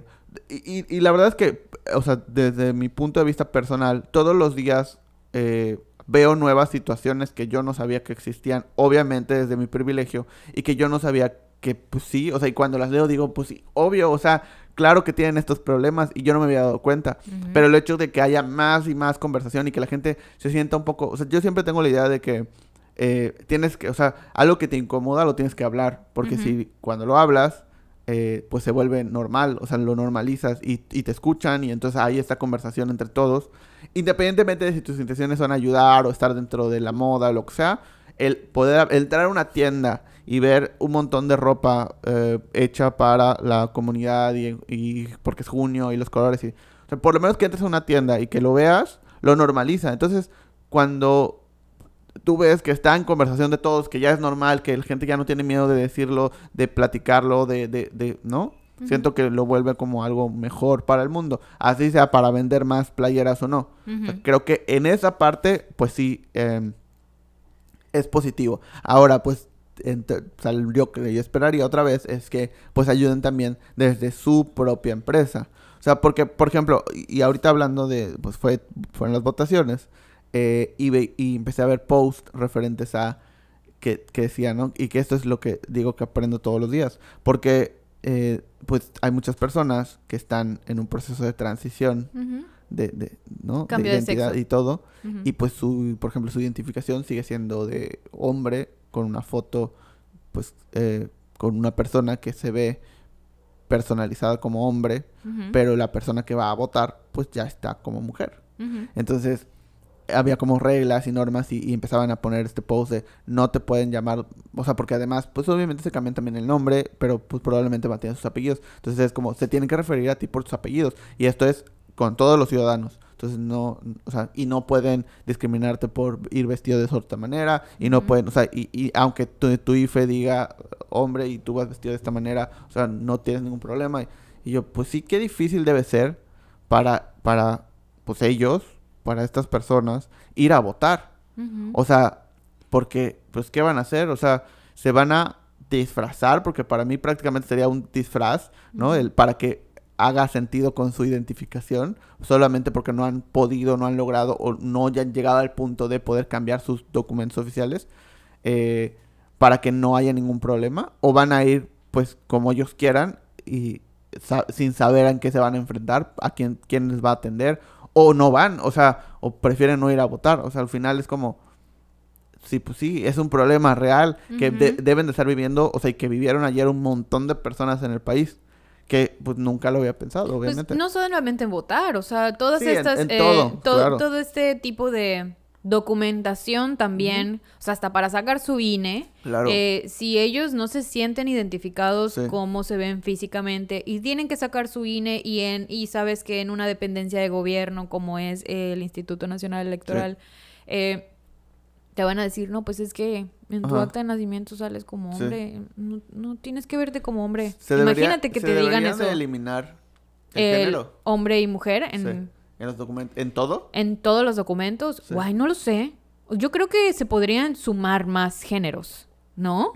y, la verdad es que, o sea, desde mi punto de vista personal, todos los días eh, veo nuevas situaciones que yo no sabía que existían, obviamente desde mi privilegio, y que yo no sabía que, pues sí, o sea, y cuando las leo digo, pues sí, obvio, o sea, claro que tienen estos problemas y yo no me había dado cuenta. Pero el hecho de que haya más y más conversación y que la gente se sienta un poco... O sea, yo siempre tengo la idea de que eh, tienes que... O sea, algo que te incomoda lo tienes que hablar. Porque si cuando lo hablas, eh, pues se vuelve normal. O sea, lo normalizas y, te escuchan y entonces hay esta conversación entre todos. Independientemente de si tus intenciones son ayudar o estar dentro de la moda o lo que sea, el poder entrar a una tienda y ver un montón de ropa eh, hecha para la comunidad y, porque es junio y los colores y por lo menos que entres a una tienda y que lo veas lo normaliza entonces cuando tú ves que está en conversación de todos que ya es normal que la gente ya no tiene miedo de decirlo de platicarlo de, de, de no siento que lo vuelve como algo mejor para el mundo así sea para vender más playeras o no o sea, Ujú. creo que en esa parte, pues sí, eh, es positivo. Ahora, pues, ent- salió que yo esperaría otra vez es que, pues, ayuden también desde su propia empresa. O sea, porque, por ejemplo, y y ahorita hablando de, pues, fue, fueron las votaciones, eh, y, ve- y empecé a ver posts referentes a que, que decían, ¿no? Y que esto es lo que digo que aprendo todos los días. Porque, eh, pues, hay muchas personas que están en un proceso de transición de, de, ¿no? Cambio de identidad y todo. Y pues su, por ejemplo, su identificación sigue siendo de hombre con una foto, pues, eh, con una persona que se ve personalizada como hombre, pero la persona que va a votar, pues ya está como mujer. Entonces, había como reglas y normas y, y empezaban a poner este post de no te pueden llamar, o sea, porque además, pues obviamente se cambian también el nombre, pero pues probablemente mantienen sus apellidos. Entonces es como, se tienen que referir a ti por tus apellidos. Y esto es con todos los ciudadanos. Entonces no, o sea, y no pueden discriminarte por ir vestido de cierta manera, y no pueden, o sea, y, y aunque tu, tu IFE diga hombre y tú vas vestido de esta manera, o sea, no tienes ningún problema. Y, y yo, pues sí, qué difícil debe ser para, para, pues ellos, para estas personas, ir a votar. O sea, porque, pues, ¿qué van a hacer? O sea, se van a disfrazar, porque para mí prácticamente sería un disfraz, ¿no? El, para que haga sentido con su identificación, solamente porque no han podido, no han logrado o no ya han llegado al punto de poder cambiar sus documentos oficiales, eh, para que no haya ningún problema, o van a ir, pues, como ellos quieran y sa- sin saber en qué se van a enfrentar, a quién, quién les va a atender, o no van, o sea, o prefieren no ir a votar, o sea, al final es como, sí, pues sí, es un problema real que de- deben de estar viviendo, o sea, y que vivieron ayer un montón de personas en el país, que pues nunca lo había pensado, Pues obviamente. no solamente en votar, o sea, todas Sí, estas, en eh, todo, claro. todo este tipo de documentación también, o sea, hasta para sacar su INE, Claro. eh, si ellos no se sienten identificados Sí. cómo se ven físicamente y tienen que sacar su INE y en y sabes que en una dependencia de gobierno como es el Instituto Nacional Electoral eh, te van a decir no pues es que en tu Ajá. acta de nacimiento sales como Sí. hombre no, no tienes que verte como hombre Se debería- imagínate que se te digan eso de eliminar el, género. hombre y mujer en. En los documentos, en todo. en todos los documentos. Sí. Guay, no lo sé. Yo creo que se podrían sumar más géneros, ¿no?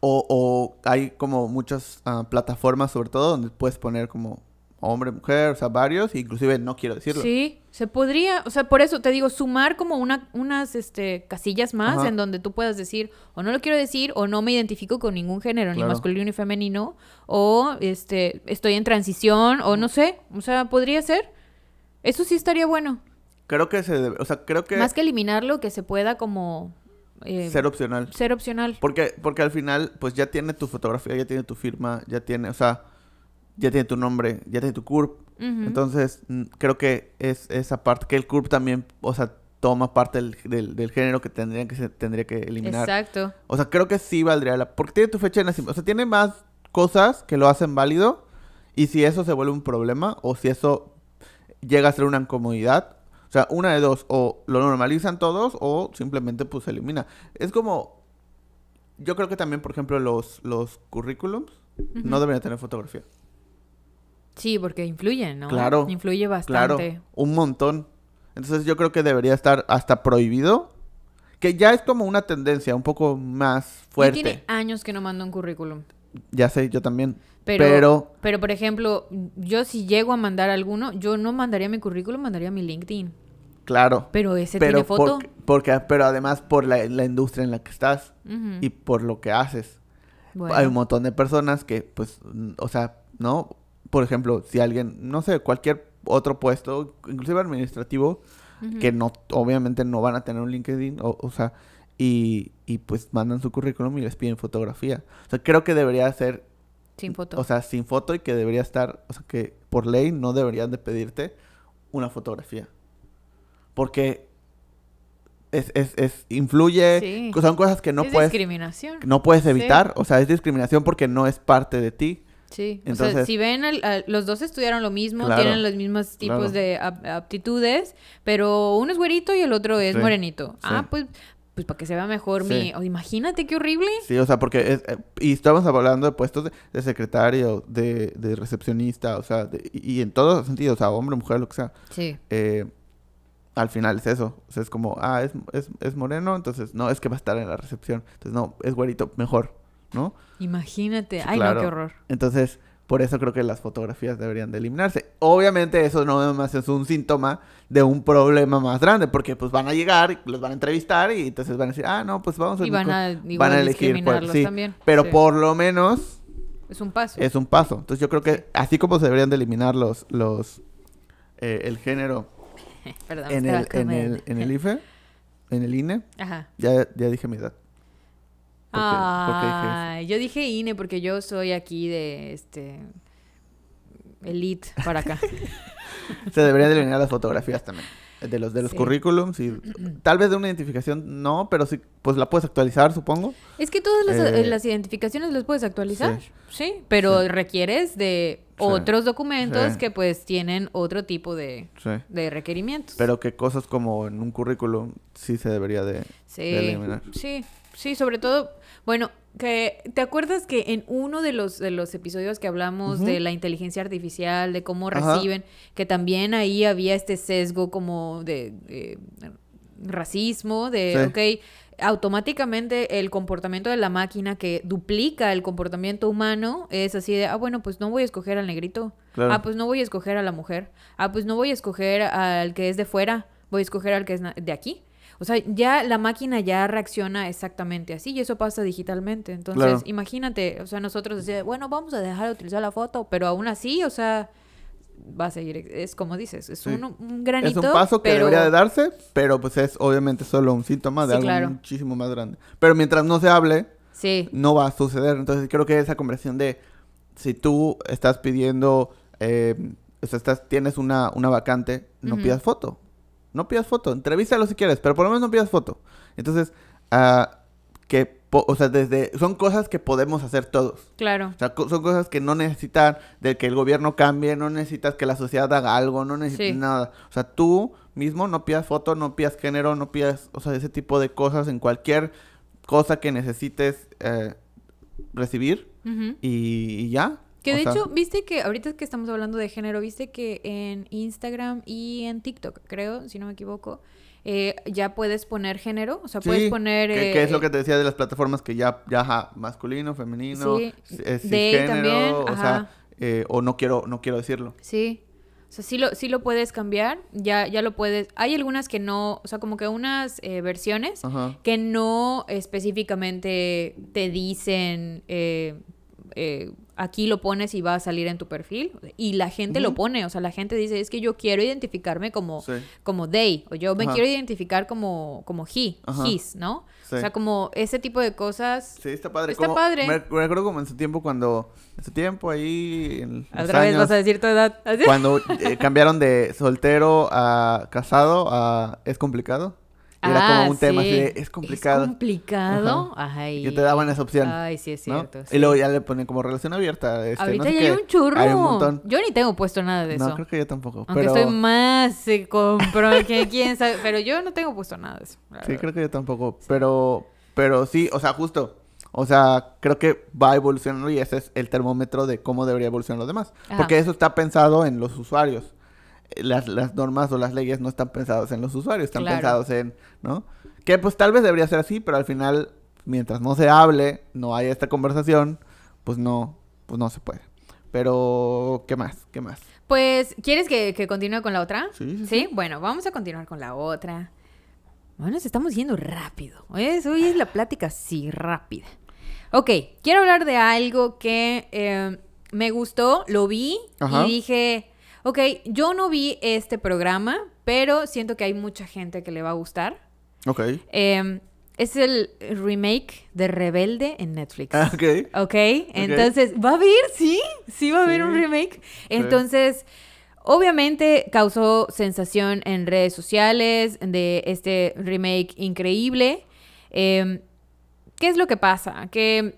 O, o hay como muchas ah, plataformas, sobre todo, donde puedes poner como hombre, mujer, o sea, varios, inclusive no quiero decirlo. Sí, se podría, o sea, por eso te digo, sumar como una, unas este, casillas más Ajá. en donde tú puedas decir, o no lo quiero decir, o no me identifico con ningún género, ni masculino ni femenino, o este, estoy en transición, o no sé, o sea, podría ser. Eso sí estaría bueno. Creo que se debe, o sea, creo que Más que eliminarlo, que se pueda como eh, ser opcional. ser opcional. Porque, porque al final, pues ya tiene tu fotografía, ya tiene tu firma, ya tiene, o sea, ya tiene tu nombre, ya tiene tu CURP. Entonces, creo que es esa parte, que el CURP también, o sea, toma parte del, del, del género que tendría que se tendría que eliminar. Exacto. O sea, creo que sí valdría la... Porque tiene tu fecha de nacimiento. O sea, tiene más cosas que lo hacen válido. Y si eso se vuelve un problema, o si eso llega a ser una incomodidad, o sea, una de dos, o lo normalizan todos, o simplemente pues se elimina. Es como... Yo creo que también, por ejemplo, los, los currículums no deberían tener fotografía. Sí, porque influye, ¿no? Claro, Influye Claro, bastante. un montón. Entonces yo creo que debería estar hasta prohibido. Que ya es como una tendencia un poco más Yo fuerte. tiene años que no mando un currículum. Ya sé, yo también. Pero, Pero- pero, por ejemplo, yo si llego a mandar alguno, yo no mandaría mi currículum, mandaría mi LinkedIn. Claro. Pero ese pero tiene foto. por- porque, pero además por la, la industria en la que estás y por lo que haces. Bueno. Hay un montón de personas que, pues, o sea, ¿no? por ejemplo, si alguien, no sé, cualquier otro puesto, inclusive administrativo, que no, obviamente no van a tener un LinkedIn, o, o sea, y, y pues mandan su currículum y les piden fotografía. O sea, creo que debería ser Sin foto. o sea, sin foto y que debería estar, o sea, que por ley no deberían de pedirte una fotografía. Porque es, es, es influye, Sí. son cosas que no es puedes, discriminación. no puedes evitar, o sea, es discriminación porque no es parte de ti. Sí, o sea, Entonces- si ven, al- los dos estudiaron lo mismo, Claro, tienen los mismos tipos claro. de ap- aptitudes, pero uno es güerito y el otro es Sí, morenito. Ah, pues, pues para que se vea mejor mi... Sí. oh, imagínate qué horrible. Sí, o sea, porque es, eh, y estamos hablando de puestos de, de secretario, de, de recepcionista, o sea, de- y, y en todos los sentidos, o sea, hombre, mujer, lo que sea. Sí. eh, al final es eso. O sea, es como, ah, es, es, es moreno, entonces no, es que va a estar en la recepción. Entonces, no, es güerito, mejor, ¿no? Imagínate. Sí, Ay, claro. no, qué horror. Entonces, por eso creo que las fotografías deberían de eliminarse. Obviamente eso no más es un síntoma de un problema más grande, porque pues van a llegar, los van a entrevistar y entonces van a decir, ah, no, pues vamos a... Y van a van igual a elegir, pues, sí. también. Pero Sí. por lo menos Es un paso. es un paso. Entonces yo creo que así como se deberían de eliminar los, los eh, el género *laughs* Perdón, en el, en, el, en el IFE, en el INE, Ajá. ya, ya dije mi edad. Ay, yo dije INE porque yo soy aquí de este elite para acá. *laughs* Se deberían de eliminar las fotografías también. De los de los Sí. currículums y *clears throat* tal vez de una identificación no, pero sí, pues la puedes actualizar, supongo. Es que todas las, Eh, eh, las identificaciones las puedes actualizar, sí. sí, pero Sí. requieres de Sí. otros documentos Sí. que pues tienen otro tipo de, Sí. de requerimientos. Pero que cosas como en un currículum sí se debería de, sí, de eliminar. sí, sí, sobre todo, bueno, que te acuerdas que en uno de los de los episodios que hablamos de la inteligencia artificial, de cómo Ajá. reciben, que también ahí había este sesgo como de, de racismo, de, Sí. ok, automáticamente el comportamiento de la máquina que duplica el comportamiento humano es así de, ah, bueno, pues no voy a escoger al negrito. Claro. Ah, pues no voy a escoger a la mujer. Ah, pues no voy a escoger al que es de fuera. Voy a escoger al que es de aquí. O sea, ya la máquina ya reacciona exactamente así y eso pasa digitalmente. Entonces, Claro. imagínate, o sea, nosotros decíamos, bueno, vamos a dejar de utilizar la foto, pero aún así, o sea, va a seguir, es como dices, es Sí. un, un granito. es un paso que pero... debería de darse, pero pues es obviamente solo un síntoma de Sí, algo claro. muchísimo más grande. Pero mientras no se hable, Sí, no va a suceder. Entonces creo que esa conversación de si tú estás pidiendo, eh, o sea, estás, tienes una, una vacante, no pidas foto. No pidas foto. Entrevístalo si quieres, pero por lo menos no pidas foto. Entonces, ah, que, o sea, desde, son cosas que podemos hacer todos. claro. O sea, co- son cosas que no necesitan de que el gobierno cambie, no necesitas que la sociedad haga algo, no necesitas Sí. nada. O sea, tú mismo no pidas foto, no pidas género, no pidas, o sea, ese tipo de cosas en cualquier cosa que necesites eh, recibir y ya. Que O de sea, hecho, viste que ahorita que estamos hablando de género, viste que en Instagram y en TikTok, creo, si no me equivoco, eh, ya puedes poner género, o sea, puedes sí, poner... que, que es eh, lo que te decía de las plataformas que ya, ya ajá, masculino, femenino, Sí, de cisgénero, también, o ajá. sea, eh, o no quiero, no quiero decirlo. Sí. O sea, sí lo, sí lo puedes cambiar, ya, ya lo puedes... Hay algunas que no, o sea, como que unas eh, versiones Ajá. que no específicamente te dicen eh, eh, aquí lo pones y va a salir en tu perfil y la gente lo pone, o sea, la gente dice es que yo quiero identificarme como, Sí. como they o yo me Ajá. quiero identificar como, como he, Ajá. his, ¿no? Sí. O sea, como ese tipo de cosas. Sí, está padre. Está Como- padre. Me, me acuerdo como en su tiempo cuando, en su tiempo ahí, en Otra vez años, vas a decir tu edad. Cuando eh, cambiaron de soltero a casado a es complicado. Era Ah, como un tema sí. así de es complicado. Es complicado. Ay. Y te daban esa opción. Ay, sí, es ¿no? cierto. Y luego ya le ponen como relación abierta. Este, Ahorita no sé ya qué. hay un churro. Hay un montón. Yo ni tengo puesto nada de No, eso. creo que yo tampoco. Aunque pero estoy más eh, compro *laughs* que quién sabe, pero yo no tengo puesto nada de eso. sí, verdad. creo que yo tampoco. Pero, pero sí, o sea, justo. O sea, creo que va evolucionando y ese es el termómetro de cómo debería evolucionar los demás. Ajá. Porque eso está pensado en los usuarios. Las, las normas o las leyes no están pensadas en los usuarios, están Claro. pensados en, ¿no? Que pues tal vez debería ser así, pero al final, mientras no se hable, no haya esta conversación, pues no, pues no se puede. Pero, ¿qué más? ¿Qué más? Pues, ¿quieres que, que continúe con la otra? Sí, sí, sí. Bueno, vamos a continuar con la otra. Bueno, nos estamos yendo rápido. Hoy es la plática así, rápida. Ok, quiero hablar de algo que eh, me gustó, lo vi Ajá. y dije, ok, yo no vi este programa, pero siento que hay mucha gente que le va a gustar. Ok. Eh, es el remake de Rebelde en Netflix. Ah, ok. Ok, entonces, ¿va a haber? Sí, sí va a haber Sí. un remake. Entonces, obviamente causó sensación en redes sociales de este remake increíble. Eh, ¿Qué es lo que pasa? Que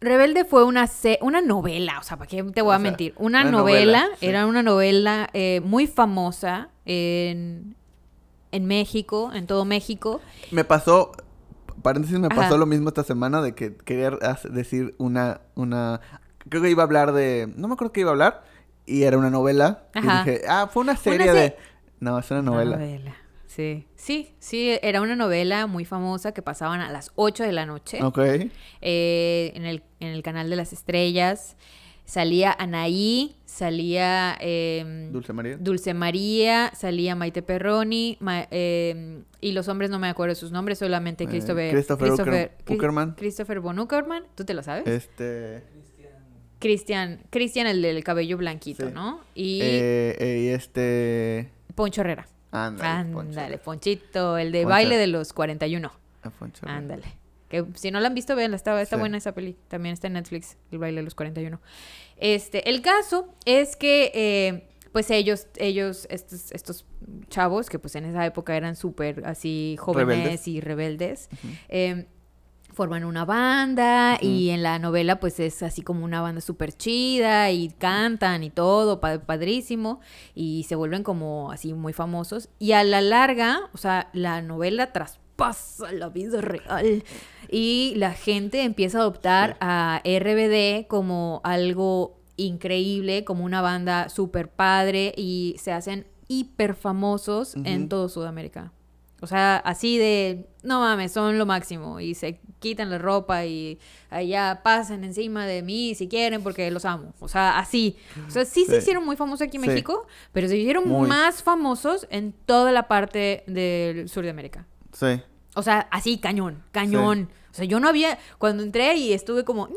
Rebelde fue una, se- una novela, o sea, ¿para qué te voy O a sea, mentir? Una, una novela, novela, sí. era una novela eh, muy famosa en, en México, en todo México. Me pasó, paréntesis, me Ajá. pasó lo mismo esta semana de que quería decir una, una, creo que iba a hablar de, no me acuerdo qué iba a hablar, y era una novela, Ajá. y dije, ah, fue una serie se- de, no, es una novela. Novela, sí. Sí, sí, era una novela muy famosa que pasaban a las 8 de la noche Ok, eh, en, el, en el canal de las estrellas. Salía Anaí, salía eh, Dulce María. Dulce María, salía Maite Perroni, ma- eh, y los hombres no me acuerdo sus nombres, solamente Eh, Christopher... Christopher Cri- Uckerman. Christopher von Uckerman, ¿tú te lo sabes? Este, Cristian, Cristian el del cabello blanquito, Sí. ¿no? Y eh, y este, Poncho Herrera. Ándale, Poncho. Ándale, Ponchito, el de Poncho. baile de los 41. Ah, Poncho. Ándale. Que si no la han visto, vean, está, está Sí. buena esa peli. También está en Netflix, El baile de los 41. Este, el caso es que, eh, pues ellos, ellos, estos, estos chavos, que pues en esa época eran súper así jóvenes Rebeldes. y rebeldes, eh, forman una banda y en la novela pues es así como una banda súper chida y cantan y todo, pa- padrísimo, y se vuelven como así muy famosos. Y a la larga, o sea, la novela traspasa la vida real y la gente empieza a adoptar Sí. a RBD como algo increíble, como una banda súper padre y se hacen hiper famosos en todo Sudamérica. O sea, así de, no mames, son lo máximo. Y se quitan la ropa y allá pasan encima de mí si quieren porque los amo. O sea, así. O sea, sí, se hicieron muy famosos aquí en Sí. México, pero se hicieron Muy. más famosos en toda la parte del sur de América. Sí, O sea, así, cañón, cañón. O sea, yo no había, cuando entré y estuve como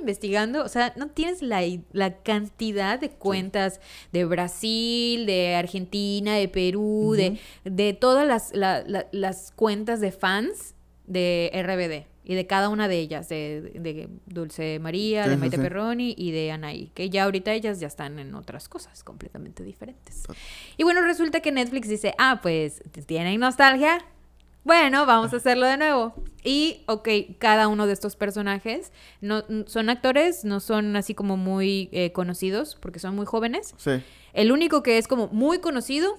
investigando, o sea, no tienes la, la cantidad de cuentas de Brasil, de Argentina, de Perú, de, de todas las, la- la- las cuentas de fans de RBD. Y de cada una de ellas, de, de Dulce María, Sí, de Maite sí. Perroni y de Anaí, que ya ahorita ellas ya están en otras cosas completamente diferentes. Y bueno, resulta que Netflix dice, ah, pues tienen nostalgia, bueno, vamos a hacerlo de nuevo. Y, ok, cada uno de estos personajes no, son actores, no son así como muy eh, conocidos, porque son muy jóvenes. sí. El único que es como muy conocido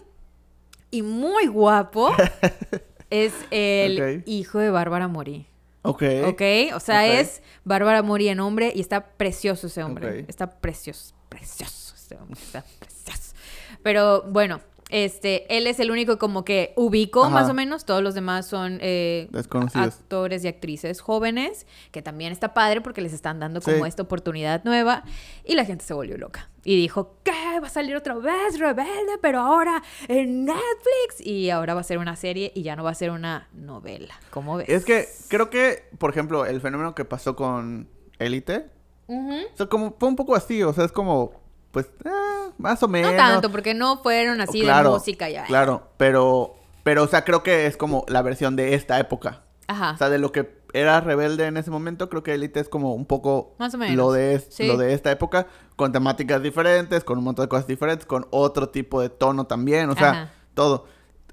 y muy guapo *laughs* es el hijo de Bárbara Mori. Ok. ¿Ok? O sea, es Bárbara Mori en hombre y está precioso ese hombre. Está precioso, precioso ese hombre, está precioso. Pero bueno, este, él es el único como que ubico Ajá. más o menos. Todos los demás son eh, Desconocidos. actores y actrices jóvenes, que también está padre porque les están dando como Sí. esta oportunidad nueva. Y la gente se volvió loca. Y dijo, ¿qué? Va a salir otra vez Rebelde, pero ahora en Netflix. Y ahora va a ser una serie y ya no va a ser una novela. ¿Cómo ves? Es que creo que, por ejemplo, el fenómeno que pasó con Élite, Ujú. o sea, como fue un poco así, o sea, es como, pues, eh, más o menos. No tanto, porque no fueron así Claro, de música ya. Claro, pero, pero, o sea, creo que es como la versión de esta época. Ajá. O sea, de lo que era rebelde en ese momento, creo que Elite es como un poco Más o menos. lo de, Sí. lo de esta época, con temáticas diferentes, con un montón de cosas diferentes, con otro tipo de tono también, o sea, Ajá. todo.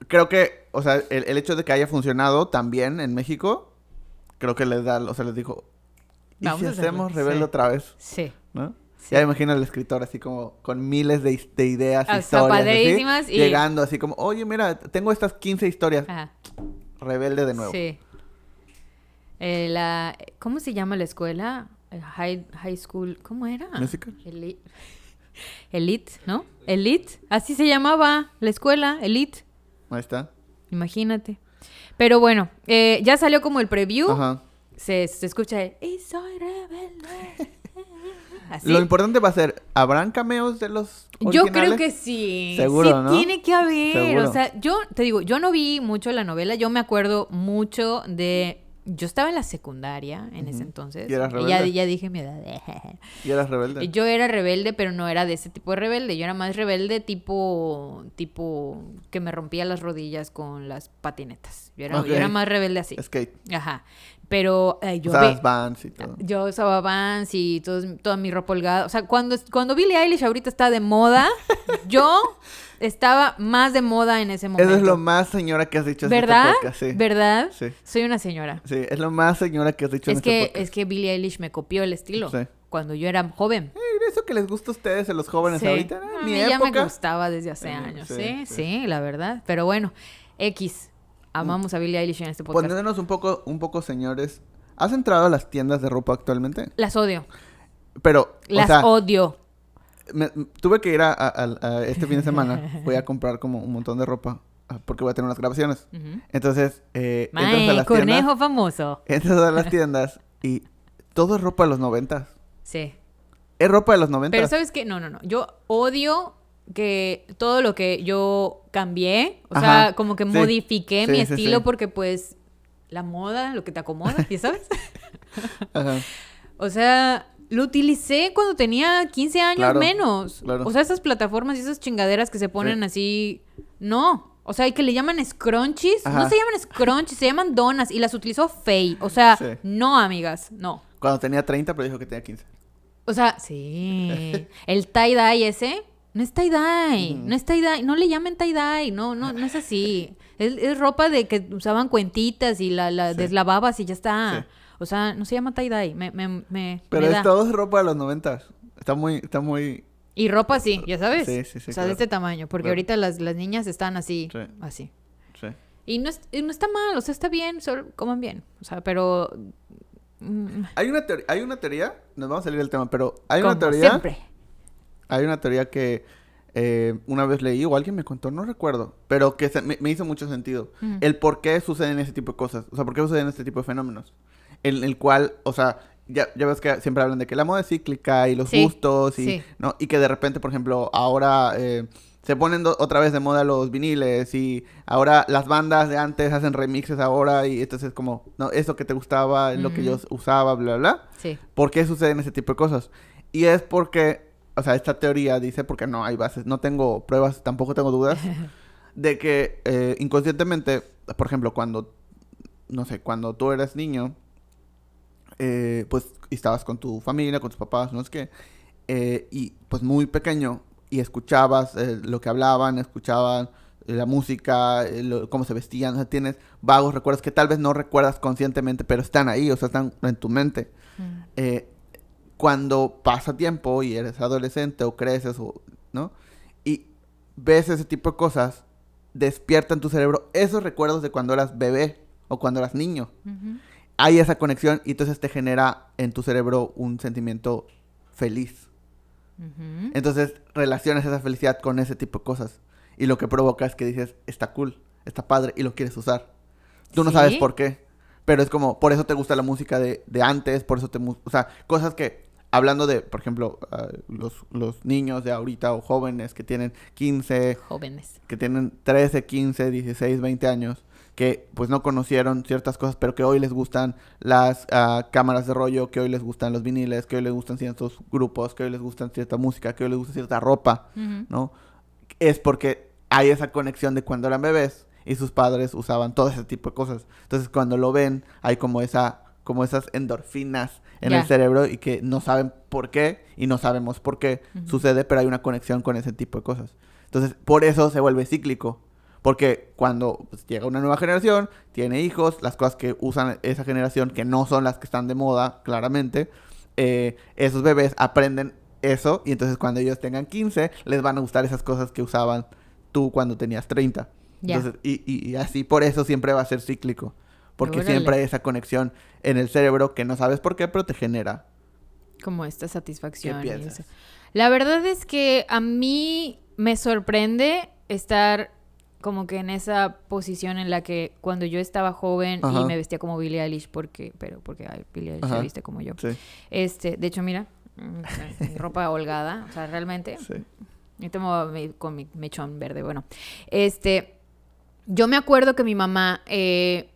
Creo que, o sea, el, el hecho de que haya funcionado también en México, creo que les da, o sea, les dijo, ¿y Vamos si a hacerlo?" hacemos rebelde Sí. otra vez? Sí. ¿No? Sí. Ya imagino al escritor así como con miles de, ideas, Ah, historias, así, y- llegando así como, oye, mira, tengo estas 15 historias, Ajá. rebelde de nuevo. Sí. Eh, la, ¿Cómo se llama la escuela? Eh, High, high School. ¿Cómo era? ¿Musical? Elite. Elite, ¿no? Elite. Así se llamaba la escuela, Elite. Ahí está. Imagínate. Pero bueno, eh, ya salió como el preview. Ajá. Se, se escucha el, y soy rebelde. *laughs* Así. Lo importante va a ser, ¿habrán cameos de los Yo creo originales? que sí. Seguro, sí ¿no? tiene que haber. Seguro. O sea, yo te digo, yo no vi mucho la novela. Yo me acuerdo mucho de yo estaba en la secundaria en ese Ujú. entonces. ¿Y eras ya, rebelde? ya dije mi edad. *laughs* ¿Y eras rebelde? Yo era rebelde, pero no era de ese tipo de rebelde. Yo era más rebelde tipo, tipo que me rompía las rodillas con las patinetas. Yo era, yo Ok. era más rebelde así. Skate. Ajá. Pero eh, yo Usabas ve- Vans y todo. yo usaba Vans y todos- toda mi ropa holgada. O sea, cuando, cuando Billie Eilish ahorita está de moda, *laughs* yo estaba más de moda en ese momento. Eso es lo más señora que has dicho en este ¿Verdad? podcast, sí. ¿Verdad? Sí. Soy una señora. Sí, es lo más señora que has dicho en Es este que, podcast. es que Billie Eilish me copió el estilo Sí. cuando yo era joven. Eh, Eso que les gusta a ustedes, a los jóvenes Sí. ahorita, A ¿eh? mí mi ya me época. gustaba desde hace Sí, años. Sí, sí. sí, la verdad. Pero bueno, X. Amamos a Billie Eilish en este podcast. Poniéndonos un poco, un poco señores. ¿Has entrado a las tiendas de ropa actualmente? Las odio. Pero, Las o sea, odio. me- tuve que ir a, a- a- a este fin de semana. Voy a comprar como un montón de ropa. ah, Porque voy a tener unas grabaciones. Entonces, eh, entras a Mae, las conejo tiendas. famoso. Entras a las *laughs* tiendas y todo es ropa de los noventas. Sí. Es ropa de los noventas. Pero ¿sabes qué? No, no, no. Yo odio que todo lo que yo cambié, o sea, como que Sí. modifiqué Sí, mi sí, estilo porque pues la moda, lo que te acomoda, ¿ya sabes? *laughs* Ajá. O sea, lo utilicé cuando tenía 15 años Claro, menos. claro. O sea, esas plataformas y esas chingaderas que se ponen así, no. O sea, y que le llaman scrunchies. No se llaman scrunchies, se llaman donas y las utilizó Faye. O sea, no, amigas, no. Cuando tenía 30, pero dijo que tenía 15. O sea, sí. *laughs* El tie-dye ese no es tie-dye. No es tie-dye. No le llamen tie-dye. No, no, no es así. *laughs* Es, es ropa de que usaban cuentitas y la, la Sí. deslavabas y ya está. Sí. O sea, no se llama tie-dye. Me, me, me, Pero me es todo ropa de los noventas. Está muy, está muy... Y ropa así, ya sabes. Sí, sí, sí, O sea, claro. de este tamaño. Porque Claro. ahorita las, las niñas están así. Sí. Así. Sí. Y no, es- y no está mal. O sea, está bien. Solo coman bien. O sea, pero... mm, Hay una, teoría, hay una teoría, nos vamos a salir del tema, pero hay una teoría, siempre. Hay una teoría que eh, una vez leí o alguien me contó, no recuerdo, pero que se- me, me hizo mucho sentido. Ujú. El por qué suceden ese tipo de cosas, o sea, por qué suceden este tipo de fenómenos. En el cual, o sea, ya, ya ves que siempre hablan de que la moda es cíclica y los Sí, gustos y, sí. ¿no? y que de repente, por ejemplo, ahora eh, se ponen otra vez de moda los viniles y ahora las bandas de antes hacen remixes ahora y entonces como, no, eso que te gustaba, es lo que yo usaba, bla, bla, bla. Sí. ¿Por qué suceden ese tipo de cosas? Y es porque, o sea, esta teoría dice, porque no hay bases, no tengo pruebas, tampoco tengo dudas, *laughs* de que eh, inconscientemente, por ejemplo, cuando, no sé, cuando tú eres niño, eh, pues estabas con tu familia, con tus papás, no sé qué, eh, y pues muy pequeño, y escuchabas eh, lo que hablaban, escuchaban la música, lo- cómo se vestían, o sea, tienes vagos recuerdos que tal vez no recuerdas conscientemente, pero están ahí, o sea, están en tu mente Mm. Cuando pasa tiempo y eres adolescente o creces, o, ¿no? Y ves ese tipo de cosas, despierta en tu cerebro esos recuerdos de cuando eras bebé o cuando eras niño. Hay esa conexión y entonces te genera en tu cerebro un sentimiento feliz. Entonces relacionas esa felicidad con ese tipo de cosas. Y lo que provoca es que dices, está cool, está padre y lo quieres usar. Tú no sabes por qué. Pero es como, por eso te gusta la música de, de antes, por eso te... O sea, cosas que, hablando de, por ejemplo, ah, los, los niños de ahorita o jóvenes que tienen 15, Jóvenes. que tienen 13, 15, 16, 20 años, que pues no conocieron ciertas cosas, pero que hoy les gustan las ah, cámaras de rollo, que hoy les gustan los viniles, que hoy les gustan ciertos grupos, que hoy les gustan cierta música, que hoy les gusta cierta ropa. ¿no? Es porque hay esa conexión de cuando eran bebés y sus padres usaban todo ese tipo de cosas. Entonces cuando lo ven, hay como esa como esas endorfinas en el cerebro y que no saben por qué y no sabemos por qué sucede, pero hay una conexión con ese tipo de cosas. Entonces, por eso se vuelve cíclico. Porque cuando pues, llega una nueva generación, tiene hijos, las cosas que usan esa generación, que no son las que están de moda, claramente, eh, esos bebés aprenden eso y entonces cuando ellos tengan 15, les van a gustar esas cosas que usaban tú cuando tenías 30. Ya. Entonces, y, y- y así por eso siempre va a ser cíclico. Porque Órale. siempre hay esa conexión en el cerebro que no sabes por qué, pero te genera. Como esta satisfacción. ¿Qué y piensas? eso. La verdad es que a mí me sorprende estar como que en esa posición en la que cuando yo estaba joven y me vestía como Billie Eilish porque pero porque ay, Billie Eilish Ajá. se viste como yo. Sí, Este, de hecho, mira, mm, *laughs* ropa holgada, o sea, realmente sí. yo tengo mi- con mi mechón verde, bueno. Este, yo me acuerdo que mi mamá eh,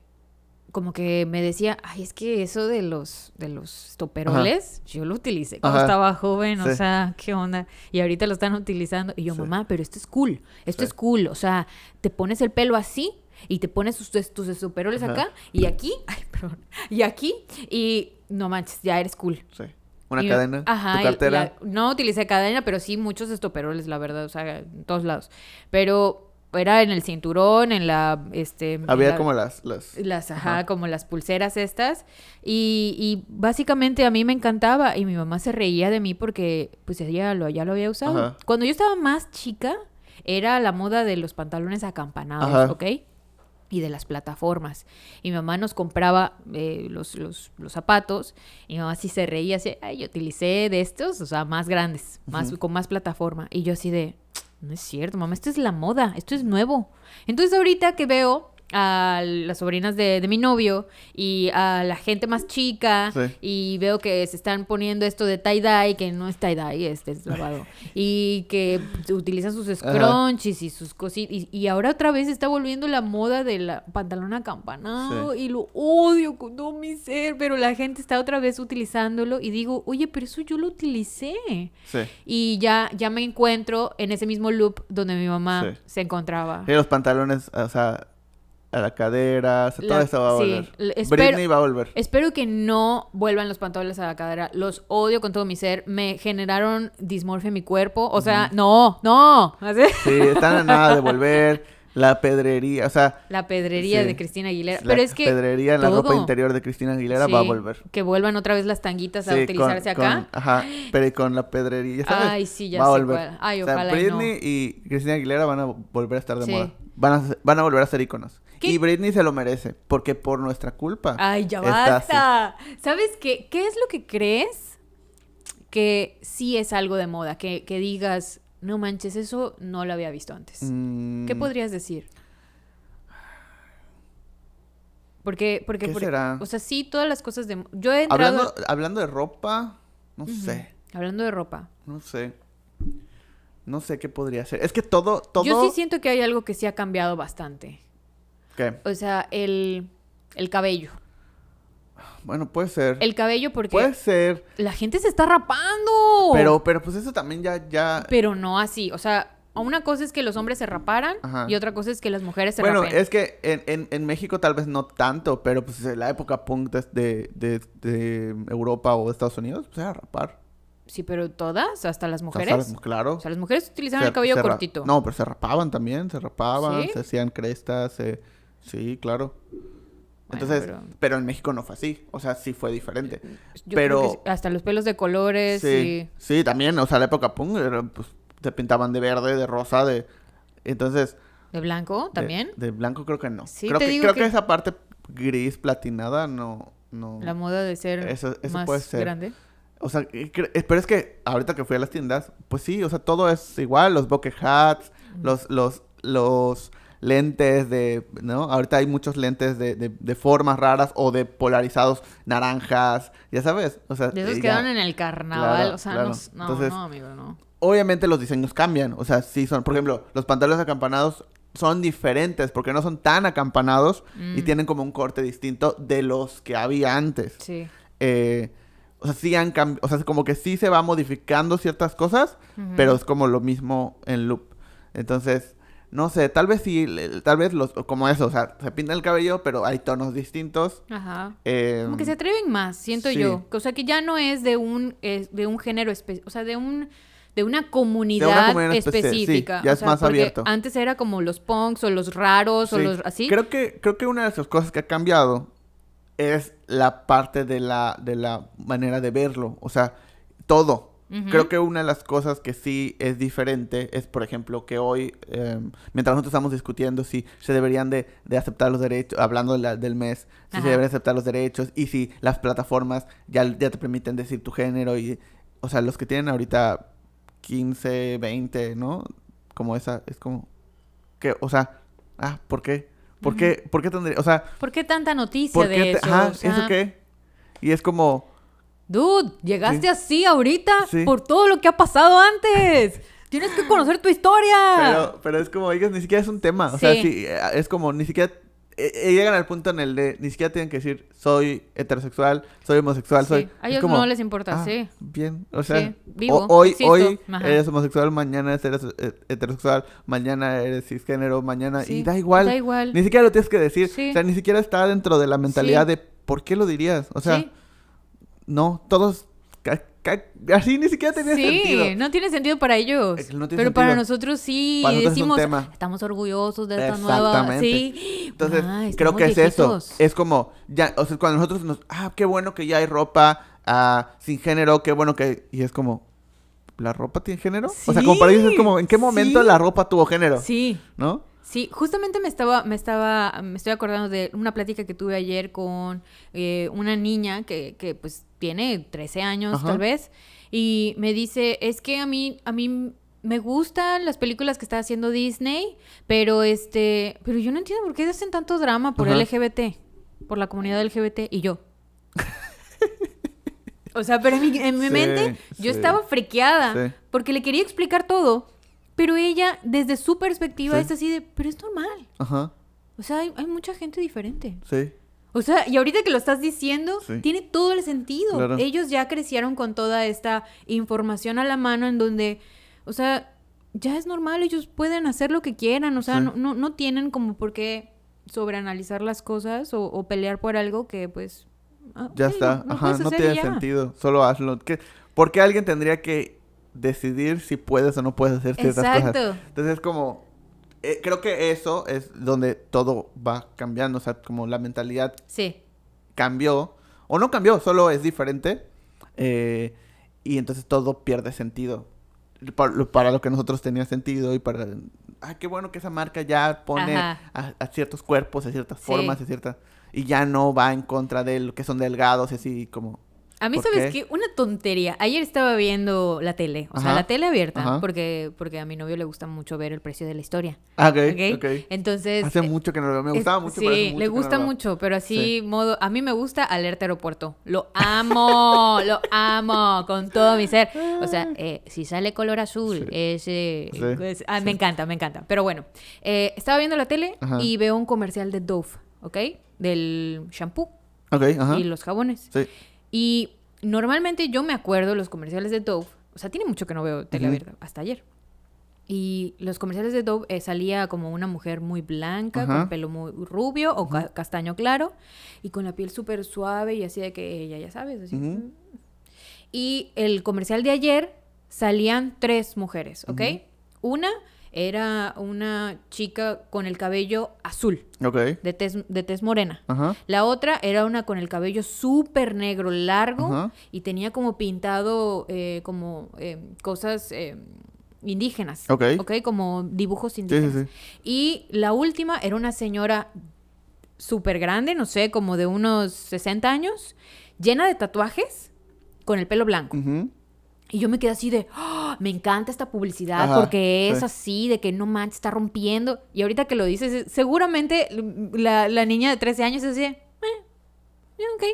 como que me decía, ay, es que eso de los, de los toperoles, yo lo utilicé cuando Ajá. estaba joven, o sea, ¿qué onda? Y ahorita lo están utilizando. Y yo, Sí. mamá, pero esto es cool, esto Sí. es cool. O sea, te pones el pelo así y te pones tus, tus estoperoles Ajá. acá y aquí, *laughs* ay, perdón, y aquí y no manches, ya eres cool. Sí. Una Y- cadena, Ajá, tu cartera. la- no utilicé cadena, pero sí muchos estoperoles, la verdad, o sea, en todos lados. Pero era en el cinturón, en la, este... Había la- como las... las... las, ajá, Ajá. como las pulseras estas. Y, y básicamente a mí me encantaba. Y mi mamá se reía de mí porque pues ella lo, ya lo había usado. Ajá. Cuando yo estaba más chica, era la moda de los pantalones acampanados, Ajá. ¿ok? Y de las plataformas. Y mi mamá nos compraba eh, los, los, los zapatos. Y mi mamá sí se reía, así, ay, yo utilicé de estos, o sea, más grandes, más, con más plataforma. Y yo así de, no es cierto, mamá, esto es la moda, esto es nuevo. Entonces ahorita que veo a las sobrinas de, de mi novio y a la gente más chica Sí. y veo que se están poniendo esto de tie-dye, que no es tie-dye, este es lavado, *laughs* y que utilizan sus scrunchies y sus cositas, y, y ahora otra vez está volviendo la moda del pantalón acampanado Sí. y lo odio con todo mi ser, pero la gente está otra vez utilizándolo y digo, oye, pero eso yo lo utilicé. Sí. Y ya, ya me encuentro en ese mismo loop donde mi mamá se encontraba. Y los pantalones, o sea, a la cadera, o sea, todo La- eso va a sí, volver. l- espero- Britney va a volver. Espero que no vuelvan los pantalones a la cadera. Los odio con todo mi ser. Me generaron dismorfia en mi cuerpo. O sea, no, no. Así. Sí, están a nada de volver. La pedrería, o sea, La pedrería Sí. de Cristina Aguilera. la Pero es que. pedrería en la ropa todo. interior de Cristina Aguilera va a Sí, volver. Que vuelvan otra vez las tanguitas a Sí, utilizarse con- acá. con- ajá, pero y con la pedrería, ¿sabes? Ay, sí, ya va a sé volver. cuál. Ay, o sea, ojalá y no. Britney y Cristina Aguilera van a volver a estar de Sí. moda. Van a, van a volver a ser iconos. ¿Qué? Y Britney se lo merece, porque por nuestra culpa. Ay, ya basta. ¿Sabes qué? ¿Qué es lo que crees que sí es algo de moda? Que, que digas, no manches, eso no lo había visto antes. Mm, ¿Qué podrías decir? Porque, porque, ¿Qué será? o sea, sí, todas las cosas de... Yo he entrado... Hablando, hablando de ropa, no sé, Hablando de ropa. no sé. No sé qué podría ser. Es que todo, todo... Yo sí siento que hay algo que sí ha cambiado bastante. ¿Qué? O sea, el, el cabello. Bueno, puede ser. El cabello porque Puede ser. la gente se está rapando. Pero, pero pues eso también ya, ya... Pero no así. O sea, una cosa es que los hombres se raparan Ajá. y otra cosa es que las mujeres se Bueno, rapen. es que en, en, en México tal vez no tanto, pero pues en la época punk de, de, Europa o de Estados Unidos, pues era rapar. Sí, pero todas, hasta las mujeres. claro. O sea, las mujeres utilizaban Se- el cabello cortito. No, pero se rapaban también, se rapaban, ¿Sí? se hacían crestas, se- sí, claro. Bueno, Entonces, pero... pero- en México no fue así, o sea, sí fue diferente. Yo pero- creo que hasta los pelos de colores Sí, y... sí, también, o sea, la época punk, pues, se pintaban de verde, de rosa, de... Entonces... ¿De blanco también? De, blanco creo que no. Sí, creo te que, digo creo que... que- esa parte gris platinada no... no... La moda de ser Eso- eso más puede ser. grande. O sea, eh, pero es que ahorita que fui a las tiendas, pues sí, o sea, todo es igual, los bucket hats, los, los, los lentes de, ¿no? Ahorita hay muchos lentes de, de, de formas raras o de polarizados naranjas, ya sabes, o sea, De esos eh, quedaron en el carnaval. Claro, o sea, claro. no, no, Entonces- no, amigo, no. Obviamente los diseños cambian, o sea, sí son, por ejemplo, los pantalones acampanados son diferentes porque no son tan acampanados y Mm. tienen como un corte distinto de los que había antes. Sí. eh, o sea, sí han cambiado, o sea, como que sí se va modificando ciertas cosas, pero es como lo mismo en loop. Entonces, no sé, tal vez sí, tal vez los, como eso, o sea, se pinta el cabello, pero hay tonos distintos. Ajá. eh, Como que se atreven más, siento sí. yo. O sea, que ya no es de un, es de un género, o sea, de un de una comunidad, comunidad espe- sí, específica. ya O es sea, más abierto. Antes era como los punks o los raros o los así. Creo que, creo que una de esas cosas que ha cambiado es la parte de la, de la manera de verlo. O sea, todo. Creo que una de las cosas que sí es diferente es, por ejemplo, que hoy, eh, mientras nosotros estamos discutiendo si se deberían de, de aceptar los derechos, hablando de la- del mes, si Ajá. se deberían aceptar los derechos y si las plataformas ya, ya te permiten decir tu género y, o sea, los que tienen ahorita 15, 20, ¿no? Como esa, es como, que, o sea, ah, ¿por qué? ¿Por qué, ¿por qué tendría, o sea, ¿Por qué tanta noticia ¿por de te- eso? ajá, O sea, ¿eso qué? Y es como, Dude, llegaste Sí. así ahorita Sí. por todo lo que ha pasado antes. Tienes que conocer tu historia. Pero, pero es como, oigas, ni siquiera es un tema. O sea, Sí. eh, es como, ni siquiera eh, eh, llegan al punto en el de ni siquiera tienen que decir soy heterosexual, soy homosexual, soy. A ellos como, no les importa, ah, sí. Bien, o sea, Sí, vivo, hoy, existo, hoy ajá. eres homosexual, mañana eres heterosexual, mañana eres cisgénero, mañana. Sí, Y da igual. Da igual. Ni siquiera lo tienes que decir. O sea, ni siquiera está dentro de la mentalidad de por qué lo dirías. O sea, Sí. No, todos. así ni siquiera tenía sí, sentido. no tiene sentido para ellos. No pero para nosotros sí. Para nosotros es un decimos, tema. estamos orgullosos de esta nueva. Sí. Entonces, Ah, creo que es eso. Es como, ya, o sea, cuando nosotros nos, ah, qué bueno que ya hay ropa ah, sin género, qué bueno que, y es como, ¿la ropa tiene género? O sea, como para ellos es como, ¿en qué momento sí. la ropa tuvo género? Sí. ¿No? Sí, justamente me estaba, me estaba, me estoy acordando de una plática que tuve ayer con eh, una niña que, que pues tiene 13 años Ajá. tal vez y me dice, es que a mí, a mí me gustan las películas que está haciendo Disney, pero este, pero yo no entiendo por qué hacen tanto drama por Ajá. LGBT, por la comunidad LGBT y yo. *laughs* O sea, pero en mi, en mi Sí, mente sí. yo estaba friqueada Sí. porque le quería explicar todo, pero ella desde su perspectiva Sí. es así de, pero es normal. Ajá, O sea, hay, hay mucha gente diferente. sí. O sea, y ahorita que lo estás diciendo, Sí. tiene todo el sentido. Claro. Ellos ya crecieron con toda esta información a la mano en donde, o sea, ya es normal, ellos pueden hacer lo que quieran, o sea, Sí. no, no, no tienen como por qué sobreanalizar las cosas o, o pelear por algo que pues... ah, Ya está. lo Ajá, no tiene ya. sentido. Solo hazlo. ¿Qué? ¿Por qué alguien tendría que decidir si puedes o no puedes hacer ciertas cosas? Exacto. Entonces es como... eh, creo que eso es donde todo va cambiando. O sea, como la mentalidad Sí, cambió. O no cambió, solo es diferente. eh, y entonces todo pierde sentido. Para lo, para lo que nosotros tenía sentido y para... Ah, qué bueno que esa marca ya pone a, a ciertos cuerpos, a ciertas Sí. formas, a ciertas... Y ya no va en contra de lo que son delgados y así como... A mí, ¿Por ¿sabes qué? qué? Una tontería. Ayer estaba viendo la tele, o sea, la tele abierta, Ajá. porque, porque a mi novio le gusta mucho ver el precio de la historia. Ah, ok, ¿ok? ok. Entonces... Hace eh, mucho que no lo veo. Me es- gustaba mucho, Sí, pero hace mucho le no gusta mucho, pero así Sí. modo... A mí me gusta Alerta Aeropuerto. Lo *laughs* amo, lo amo con todo mi ser. O sea, eh, si sale color azul, Sí. ese... Es- ah, Me encanta, me encanta. Pero bueno, eh, estaba viendo la tele Ajá. y veo un comercial de Dove, ¿ok? Del shampoo Ok, ajá. y los jabones. Sí. Y normalmente yo me acuerdo los comerciales de Dove, o sea, tiene mucho que no veo tele Ujú. abierta, hasta ayer. Y los comerciales de Dove eh, salía como una mujer muy blanca, Ajá. con pelo muy rubio o ca- castaño claro, y con la piel súper suave y así de que ella, ya sabes, así. Y el comercial de ayer salían tres mujeres, ¿ok? Una era una chica con el cabello azul, Ok. de tez, de tez morena. Ajá. La otra era una con el cabello súper negro, largo, y tenía como pintado eh, como eh, cosas eh, indígenas. Ok. Como dibujos indígenas. sí, sí. Y la última era una señora súper grande, no sé, como de unos 60 años, llena de tatuajes, con el pelo blanco. Y yo me quedé así de, "Ah, me encanta esta publicidad Ajá, porque es sí. así, de que no manches, está rompiendo. Y ahorita que lo dices, eh, seguramente la, la niña de 13 años es así, de, eh, ok.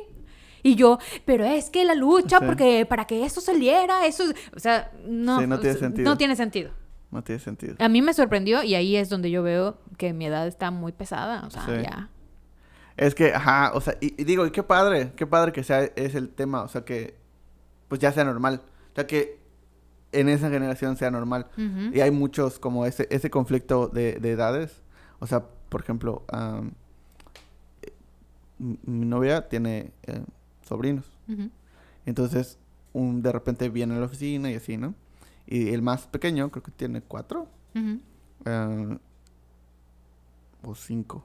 Y yo, pero es que la lucha, Sí. porque para que eso saliera, eso, o sea, no, Sí, no tiene sentido. no tiene sentido. No tiene sentido. A mí me sorprendió y ahí es donde yo veo que mi edad está muy pesada, o sea, ya. Es que, ajá, o sea, y, y digo, y qué padre, qué padre que sea es el tema, o sea, que pues ya sea normal. O sea, que en esa generación sea normal. Y hay muchos como ese, ese conflicto de, de edades. O sea, por ejemplo, eh, mi novia tiene eh, sobrinos. Entonces, un, de repente viene a la oficina y así, ¿no? Y el más pequeño, creo que tiene cuatro. Eh, o cinco.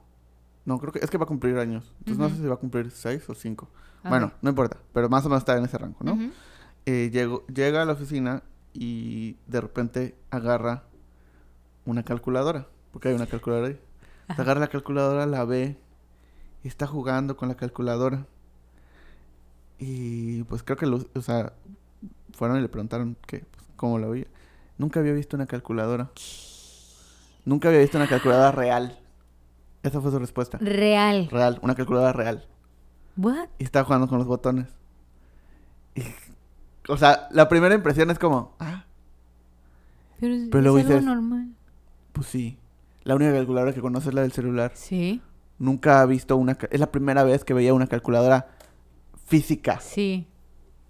No, creo que es que va a cumplir años. Entonces no sé si va a cumplir seis o cinco. Bueno, no importa. Pero más o menos está en ese rango, ¿no? Eh, llego- llega a la oficina y de repente agarra una calculadora. Porque hay una calculadora ahí. Ajá. Agarra la calculadora, la ve y está jugando con la calculadora. Y pues creo que, lo- o sea, fueron y le preguntaron que, pues, cómo la veía. Nunca había visto una calculadora. Nunca había visto una calculadora real. Esa fue su respuesta. Real. Real, una calculadora real. What? Y estaba jugando con los botones. Y, o sea, la primera impresión es como, ah, Pero, es- Pero luego es algo dices- normal. pues sí. La única calculadora que conoce es la del celular. Sí. nunca ha visto una... Es la primera vez que veía una calculadora física. Sí.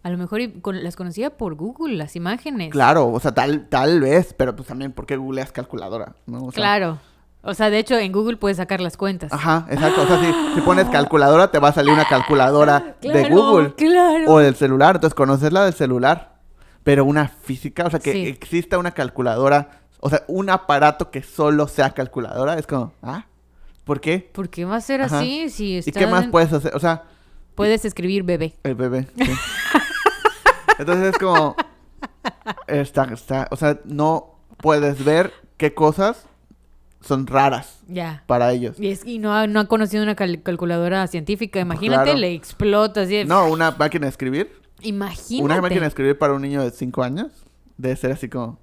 A lo mejor con- las conocía por Google, las imágenes. Claro, o sea, tal, tal vez, pero pues también, ¿por qué googleas calculadora? ¿no? O sea, Claro. O sea, de hecho, en Google puedes sacar las cuentas. Ajá, exacto. O sea, si, si pones calculadora, te va a salir una calculadora *laughs* de Google Claro. o del celular. Entonces, conoces la del celular, pero una física, o sea, que Sí. exista una calculadora, o sea, un aparato que solo sea calculadora, es como, ¿ah? ¿Por qué? ¿Por qué va a ser Ajá. así? Si ¿Y está qué más en- puedes hacer? O sea, Puedes escribir bebé. el bebé. *laughs* sí. Entonces es como, está, está, o sea, no puedes ver qué cosas son raras Ya. para ellos. Y, es, y no, ha, no ha conocido una cal- calculadora científica. Imagínate, Claro. le explota así. de- No, una máquina de escribir. Imagínate. Una máquina de escribir para un niño de 5 años debe ser así como...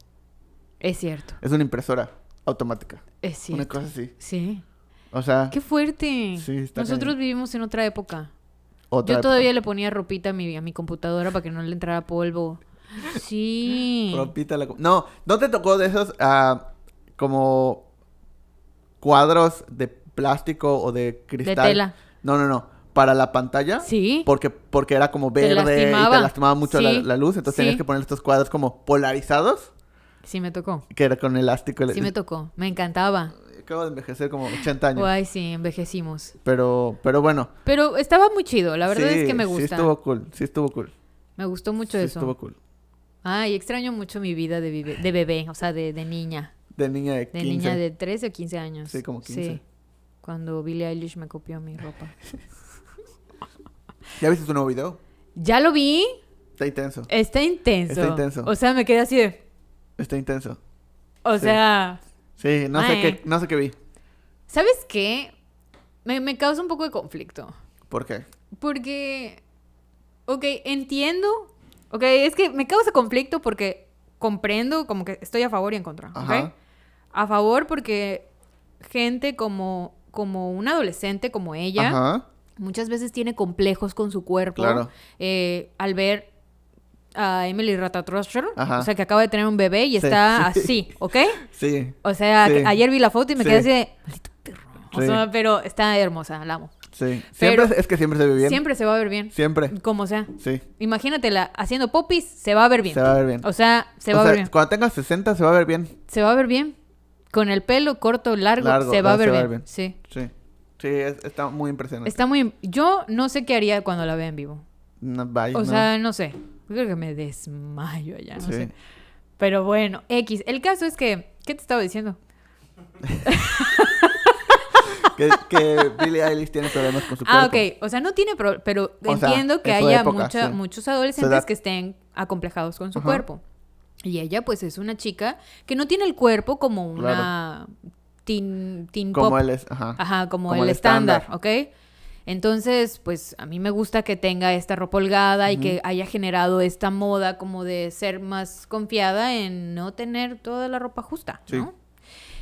Es cierto. Es una impresora automática. Es Una cierto. cosa así. Sí. O sea, Qué fuerte. Sí, está Nosotros vivimos en otra época. otra Yo todavía le ponía ropita a mi, a mi computadora para que no le entrara polvo. Sí. Ropita la No, ¿no te tocó de esos ah, como cuadros de plástico o de cristal? tela. No, no, no. Para la pantalla. Sí. Porque, porque era como verde y te lastimaba mucho la, Sí, la luz. Entonces tenías sí. que poner estos cuadros como polarizados. Sí me tocó. Que era con elástico. Sí me tocó. Me encantaba. Acabo de envejecer como 80 años. Ay, sí, envejecimos. Pero, pero bueno. Pero estaba muy chido. La verdad sí, es que me Sí gusta. estuvo cool. Sí estuvo cool. Me gustó mucho Sí eso. estuvo cool. Ay, extraño mucho mi vida de, vive- de bebé, o sea, de, de niña. De niña de 15. De niña de 13 o 15 años. Sí, como 15. Sí. Cuando Billie Eilish me copió mi ropa. *laughs* ¿Ya viste su nuevo video? Ya lo vi. Está intenso. Está intenso. Está intenso. O sea, me quedé así de. Está intenso. O Sí. sea. Sí, no sé qué, no sé qué vi. ¿Sabes qué? Me, me causa un poco de conflicto. ¿Por qué? Porque. Ok, entiendo. Ok, es que me causa conflicto porque comprendo, como que estoy a favor y en contra. ¿ok? Ajá. A favor porque gente como, como un adolescente como ella. Ajá. muchas veces tiene complejos con su cuerpo. Claro. eh, al ver a Emily Ajá. o sea, que acaba de tener un bebé y Sí, está *laughs* sí. así, ¿ok? Sí. O sea, Sí. ayer vi la foto y me quedé así de, maldito perro. O Sí. sea, pero está hermosa, la amo. Sí. Pero- es que siempre se ve bien. Siempre se va a ver bien, Siempre. como sea. Sí. Imagínatela haciendo popis, se va a ver bien. Se va a ver bien. O sea, se O va a ver bien. Cuando tengas 60 se va a ver bien. Se va a ver bien. Con el pelo corto, largo, Largo, se va a ver bien. Sí. Sí. Sí, es- está muy impresionante. Está muy... Yo no sé qué haría cuando la vea en vivo. No, bye, O no. sea, no sé. Creo que me desmayo allá, no Sí. sé. Pero bueno, X. El caso es que... ¿Qué te estaba diciendo? *laughs* que, que Billie Eilish tiene problemas con su Ah, cuerpo. ok. O sea, no tiene... pro- Pero O sea, entiendo que haya época, mucha- sí. muchos adolescentes que estén acomplejados con su Ajá. cuerpo. Y ella, pues, es una chica que no tiene el cuerpo como una teen, teen Como pop. él es. Ajá. Ajá, como, Como el el estándar. ¿ok? Entonces, pues a mí me gusta que tenga esta ropa holgada y que haya generado esta moda como de ser más confiada en no tener toda la ropa justa, Sí. ¿no?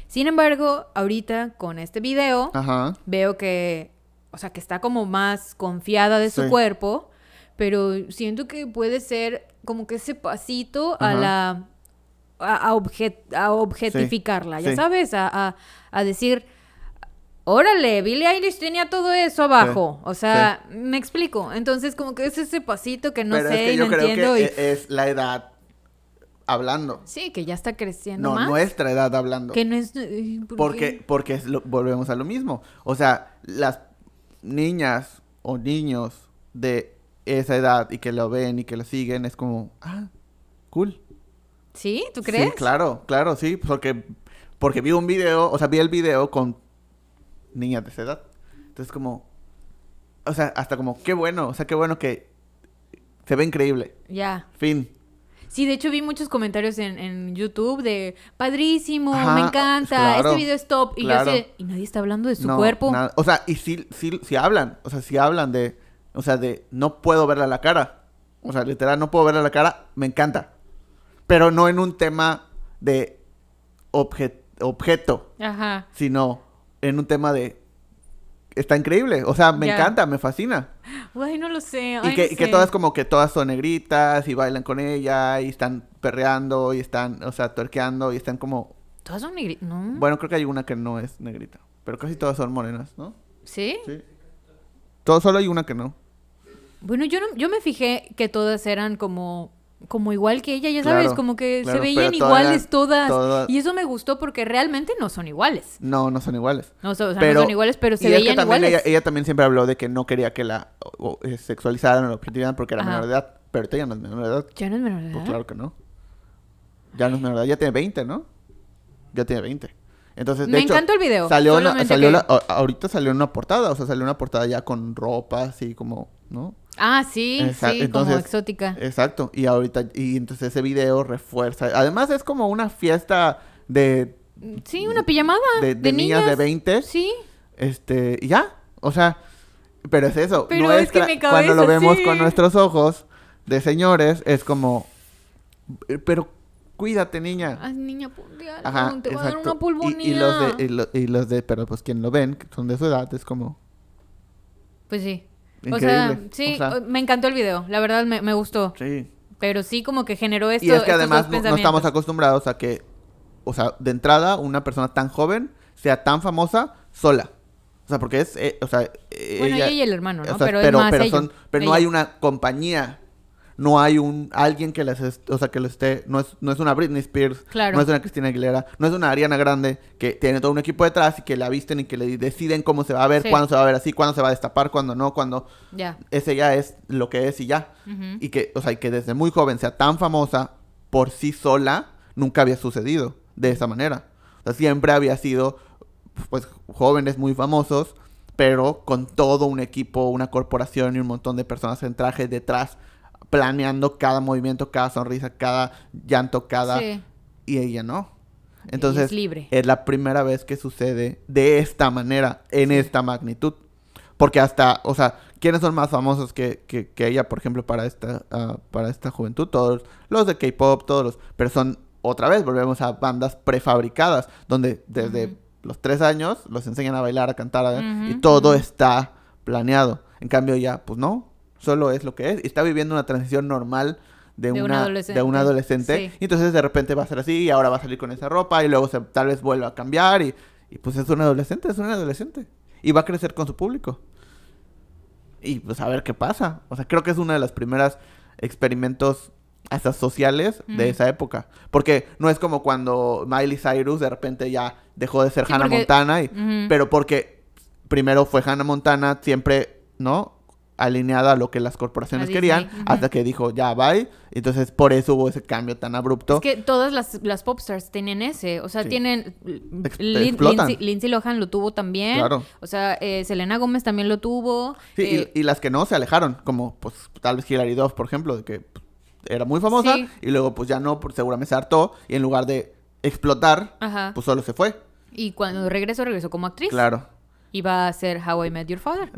Sin embargo, ahorita con este video Ajá. veo que, o sea, que está como más confiada de su cuerpo, pero siento que puede ser como que ese pasito a la... A, a objet- a objetificarla, ya sí. sabes, a, a- a decir, órale, Billie Eilish tenía todo eso abajo, o sea, me explico, entonces como que es ese pasito que no Pero sé, es que yo no creo entiendo, que y... e- es la edad hablando. sí, que ya está creciendo No, más, nuestra edad hablando. que no es... eh, ¿por Porque, qué? porque es lo- volvemos a lo mismo. O sea, las niñas o niños de esa edad y que lo ven y que lo siguen es como, ah, cool. ¿Sí? ¿Tú crees? Sí, claro, claro, sí, porque, porque vi un video, o sea, vi el video con niñas de esa edad. Entonces como, o sea, hasta como, qué bueno, o sea, qué bueno que se ve increíble. Ya. Fin. Sí, de hecho vi muchos comentarios en, en YouTube de padrísimo, Ajá, me encanta, claro, este video es top. Y claro. yo sé, y nadie está hablando de su No, cuerpo. nada. O sea, y sí, sí, sí hablan, o sea, sí hablan de, o sea, de, no puedo verle a la cara. O sea, literal, no puedo verle a la cara, me encanta. Pero no en un tema de obje- objeto, Ajá. sino en un tema de, está increíble, o sea, me encanta, me fascina. Ay, no lo sé. Y que, no y que sé. todas como que todas son negritas y bailan con ella y están perreando y están, o sea, tuerqueando y están como... Todas son negri- ¿no? Bueno, creo que hay una que no es negrita, pero casi todas son morenas, ¿no? ¿Sí? Sí. Todo, solo hay una que no. Bueno, yo no, yo me fijé que todas eran como como igual que ella, ya Claro, sabes, como que claro, se veían iguales todas. todas- Y eso me gustó porque realmente no son iguales. No, no son iguales. No, o sea, Pero- no son iguales, pero se y es que veían iguales. ella, ella también siempre habló de que no quería que la o- o, eh, sexualizaran o la objetivaran porque era Ajá. menor de edad. Pero ahorita ya no es menor de edad. ¿Ya no es menor de Pues edad? claro que no. Ya no es menor de edad. Ya tiene 20, ¿no? Ya tiene 20. Entonces, de Me hecho, encantó el video, Salió, una- salió que- la- a- ahorita salió una portada. O sea, salió una portada ya con ropa así como, ¿no? Ah, sí, sí, como exótica. Exacto. Y ahorita, y entonces ese video refuerza. Además, es como una fiesta de, Sí, una pijamada de, de, de niñas, de 20. Sí, Este, y ya. O sea, pero es eso. Pero es que mi cuando lo cabeza, vemos sí. con nuestros ojos de señores, es como, "Eh, pero cuídate, niña. Ay, niña, Ajá, te va a dar una pulmonía. Y, y los de, y, lo- y los de, pero pues quien lo ven, que son de su edad, es como Pues sí. O sea, sí, O sea, me encantó el video, la verdad me, me gustó. sí. Pero sí como que generó esto Y es que además no, estamos acostumbrados a que, o sea, de entrada, una persona tan joven sea tan famosa sola. O sea, porque es, eh, o sea, Bueno, ella, ella y el hermano, ¿no? o sea, pero, es más ella. son- pero no hay una compañía, no hay un alguien que les, est- o sea, que lo esté, no es, no es una Britney Spears, Claro. no es una Cristina Aguilera, no es una Ariana Grande que tiene todo un equipo detrás y que la visten y que le deciden cómo se va a ver, Sí. cuándo se va a ver así, cuándo se va a destapar, cuándo no, cuándo Ya. ese ya es lo que es y ya. Y que, o sea, y que desde muy joven sea tan famosa por sí sola, nunca había sucedido de esa manera. O sea, siempre había sido, pues, jóvenes muy famosos, pero con todo un equipo, una corporación y un montón de personas en traje detrás, planeando cada movimiento, cada sonrisa, cada llanto, cada... Sí. Y ella no. Entonces, es libre. es la primera vez que sucede de esta manera, en esta magnitud. Porque hasta, o sea, ¿quiénes son más famosos que, que, que ella, por ejemplo, para esta, ah, para esta juventud? Todos los de K-pop, todos los. Pero son, otra vez, volvemos a bandas prefabricadas, donde desde los tres años los enseñan a bailar, a cantar, a- y todo está planeado. En cambio, ya, pues no, solo es lo que es. Y está viviendo una transición normal. De, De un una, adolescente. de un adolescente. Sí. Y entonces de repente va a ser así y ahora va a salir con esa ropa y luego se, tal vez vuelva a cambiar y, y pues es un adolescente, es un adolescente. Y va a crecer con su público. Y pues a ver qué pasa. O sea, creo que es uno de los primeros experimentos hasta sociales de esa época. Porque no es como cuando Miley Cyrus de repente ya dejó de ser Sí, Hannah porque- Montana. Y. Pero porque primero fue Hannah Montana siempre, ¿no? Alineada a lo que las corporaciones querían. Hasta que dijo, ya, bye. Entonces por eso hubo ese cambio tan abrupto. Es que todas las, las popstars tienen ese, o sea, Sí. tienen... Lin-. Lindsay, Lindsay Lohan lo tuvo también. Claro. O sea, eh, Selena Gómez también lo tuvo. Sí, eh, y, y las que no se alejaron, como pues tal vez Hilary Duff, por ejemplo, de que pues, era muy famosa Sí. y luego pues ya no, pues seguramente se hartó y en lugar de explotar, Ajá. pues solo se fue. y cuando regresó, regresó como actriz. Claro. Iba a hacer How I Met Your Father. *laughs*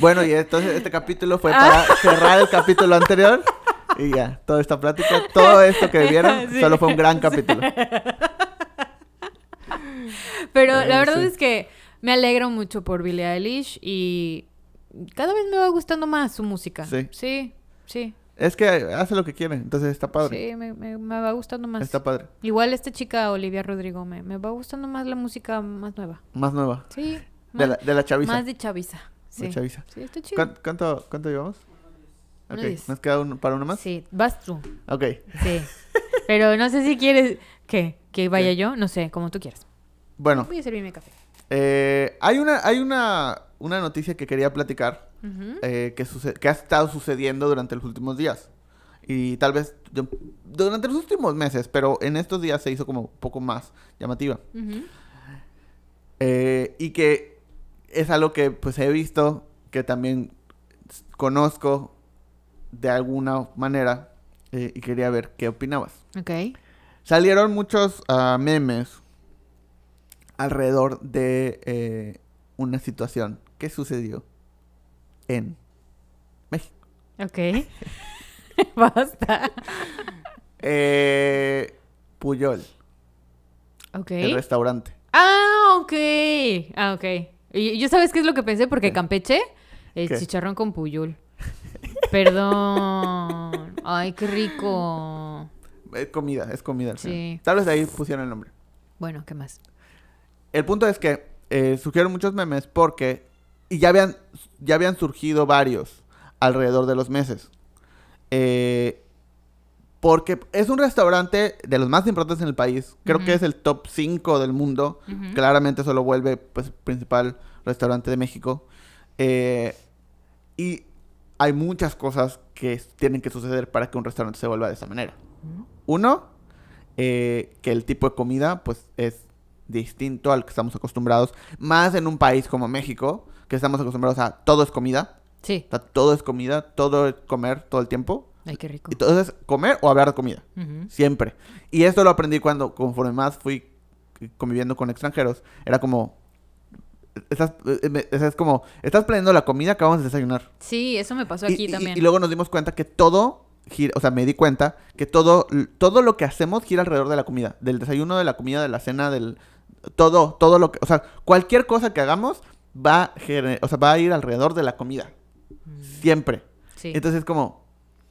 Bueno, y entonces este capítulo fue Ah. para cerrar el capítulo anterior y ya, toda esta plática, todo esto que vieron, Sí. solo fue un gran capítulo. Pero Eh, la verdad sí. es que me alegro mucho por Billie Eilish y cada vez me va gustando más su música. Sí. Sí, sí. Es que hace lo que quiere, entonces está padre. Sí, me, me- me va gustando más. Está padre. Igual esta chica Olivia Rodrigo me, me va gustando más la música más nueva. Más nueva. Sí. De la, de la chaviza. más de chaviza. Sí. De chaviza. Sí, está chido. ¿Cuán- ¿Cuánto, ¿Cuánto llevamos? Ok, diez. ¿nos queda uno, para uno más? Sí, vas tú. Ok. Sí. Pero no sé si quieres que, que vaya yo. No sé, como tú quieras. Bueno, Voy a servirme café. Eh, hay una, hay una, una noticia que quería platicar eh, que, suce- que ha estado sucediendo durante los últimos días. Y tal vez yo- durante los últimos meses, pero en estos días se hizo como un poco más llamativa. Eh, y que es algo que pues he visto, que también conozco de alguna manera eh, y quería ver qué opinabas. Ok. Salieron muchos ah, memes alrededor de eh, una situación que sucedió en México. Ok. *laughs* Basta. Eh, Puyol, Ok. el restaurante. Ah, ok. Ah, ok. Y yo sabes qué es lo que pensé porque ¿Qué? Campeche, el ¿Qué? chicharrón con puyul. Perdón. Ay, qué rico. Es comida, es comida. al final. Sí. Tal vez de ahí pusieron el nombre. Bueno, ¿qué más? El punto es que eh, surgieron muchos memes porque... Y ya habían, ya habían surgido varios alrededor de los meses. Eh, porque es un restaurante de los más importantes en el país. Creo que es el top 5 del mundo. Claramente eso lo vuelve pues, principal restaurante de México. Eh, y hay muchas cosas que tienen que suceder para que un restaurante se vuelva de esa manera. Uno, eh, que el tipo de comida pues es distinto al que estamos acostumbrados. Más en un país como México, que estamos acostumbrados a todo es comida. Sí. O sea, todo es comida, todo es comer todo el tiempo. Ay, qué rico. Entonces, comer o hablar de comida. Siempre. Y esto lo aprendí cuando, conforme más fui conviviendo con extranjeros, era como... Estás, eh, es como, estás planeando la comida que vamos a desayunar. Sí, eso me pasó aquí y, también. y luego nos dimos cuenta que todo gira, o sea, me di cuenta que todo, todo lo que hacemos gira alrededor de la comida. Del desayuno, de la comida, de la cena, del... Todo, todo lo que... O sea, cualquier cosa que hagamos va, o sea, va a ir alrededor de la comida. Mm, Siempre. Sí. Entonces es como,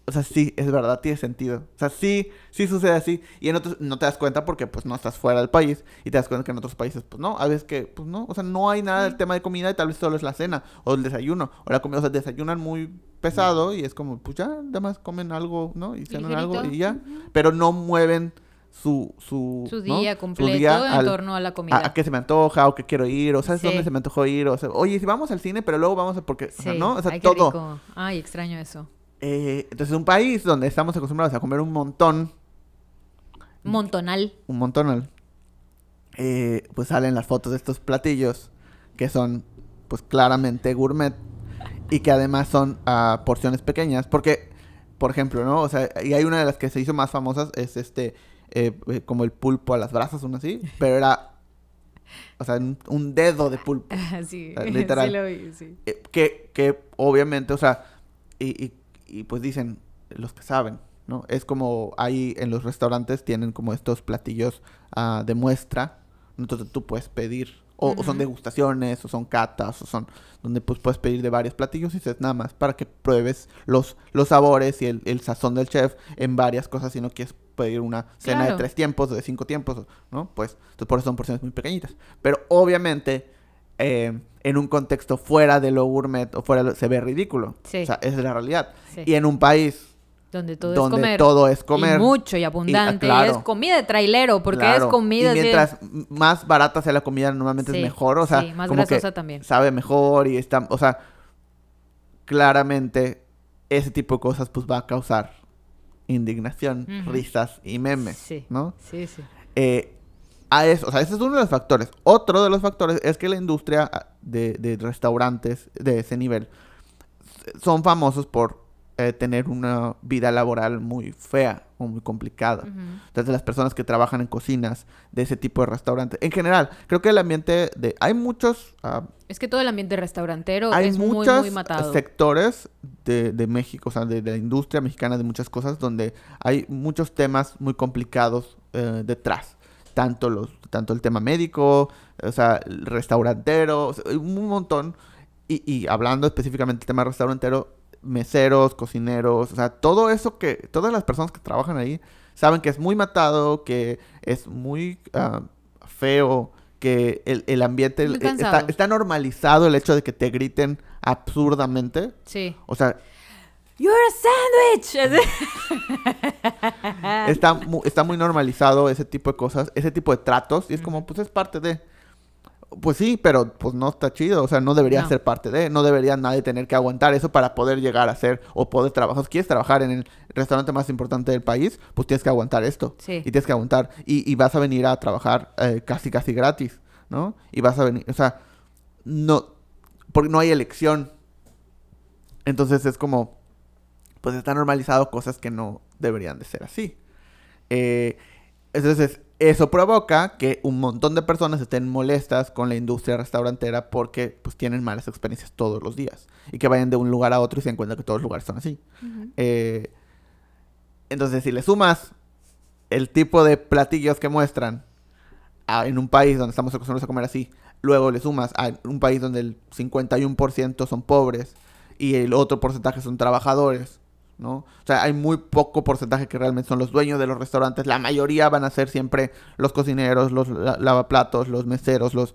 o sea, sí, es verdad, tiene sentido. O sea, sí, sí sucede así. Y en otros no te das cuenta porque pues no estás fuera del país y te das cuenta que en otros países pues no, a veces que pues no, o sea, no hay nada del tema de comida y tal vez solo es la cena o el desayuno o la comida, o sea, desayunan muy pesado y es como, pues ya, nada más comen algo, ¿no? Y cenan algo Ligerito. y ya, pero no mueven su su, Su ¿no? día completo día en torno a la comida. a, a qué se me antoja o qué quiero ir o sabes Sí. dónde se me antojó ir o sea, oye, si vamos al cine, pero luego vamos a porque, o sea. ¿no? O sea, Ay, todo. rico. Ay, extraño eso. Eh, entonces, un país donde estamos acostumbrados a comer un montón, Montonal. un montón, eh, pues salen las fotos de estos platillos que son, pues claramente gourmet y que además son a porciones pequeñas. Porque, por ejemplo, ¿no? O sea, y hay una de las que se hizo más famosas, es este, eh, eh, como el pulpo a las brasas, uno así, *laughs* pero era, o sea, un, un dedo de pulpo. sí, Ah, literal. sí lo vi, sí. Eh, que, que obviamente, o sea, y, y, y pues dicen los que saben, ¿no? Es como ahí en los restaurantes tienen como estos platillos ah, de muestra, entonces tú puedes pedir, o, o son degustaciones, o son catas, o son donde pues puedes pedir de varios platillos y dices nada más para que pruebes los, los sabores y el, el sazón del chef en varias cosas si no quieres pedir una cena de tres tiempos o de cinco tiempos, ¿no? Pues entonces por eso son porciones muy pequeñitas. Pero obviamente eh, en un contexto fuera de lo gourmet o fuera de lo- se ve ridículo. Sí. O sea, esa es la realidad. Sí. Y en un país Donde todo donde es comer. todo es comer. Y mucho y abundante. Y, ah, claro. Y es comida de trailero, porque claro, es comida Y mientras más barata sea la comida, normalmente Sí, es mejor. O sea, sí, más como que grasosa también. sabe mejor y está. O sea, claramente ese tipo de cosas pues va a causar indignación, risas y memes. Sí. ¿no? Sí, sí. Eh, a eso, o sea, ese es uno de los factores. Otro de los factores es que la industria ah, de, de restaurantes de ese nivel son famosos por eh, tener una vida laboral muy fea o muy complicada. Entonces las personas que trabajan en cocinas de ese tipo de restaurantes, en general, creo que el ambiente de... Hay muchos... ah, Es que todo el ambiente restaurantero hay es muy, muy matado. sectores de, de México, o sea, de, de la industria mexicana de muchas cosas, donde hay muchos temas muy complicados eh, detrás. Tanto, los, tanto el tema médico, o sea, el restaurantero, o sea, hay un montón. Y, y hablando específicamente del tema restaurantero, meseros, cocineros, o sea, todo eso que, todas las personas que trabajan ahí saben que es muy matado, que es muy ah, feo, que el, el ambiente está, está normalizado el hecho de que te griten absurdamente. Sí. O sea, You're a sandwich. *laughs* está, mu- está muy normalizado ese tipo de cosas, ese tipo de tratos, y es como, pues es parte de. Pues sí, pero pues no está chido, o sea, no debería No. ser parte de, no debería nadie tener que aguantar eso para poder llegar a ser o poder trabajar. Si quieres trabajar en el restaurante más importante del país, pues tienes que aguantar esto. Sí. Y tienes que aguantar. Y, y vas a venir a trabajar eh, casi, casi gratis, ¿no? Y vas a venir, o sea, no, porque no hay elección. Entonces es como, pues está normalizado cosas que no deberían de ser así. Eh, entonces, eso provoca que un montón de personas estén molestas con la industria restaurantera porque pues tienen malas experiencias todos los días. Y que vayan de un lugar a otro y se encuentran que todos los lugares son así. Eh, entonces, si le sumas el tipo de platillos que muestran a- en un país donde estamos acostumbrados a comer así, luego le sumas a un país donde el 51% son pobres y el otro porcentaje son trabajadores, ¿no? O sea, hay muy poco porcentaje que realmente son los dueños de los restaurantes. La mayoría van a ser siempre los cocineros, los la- lavaplatos, los meseros, los...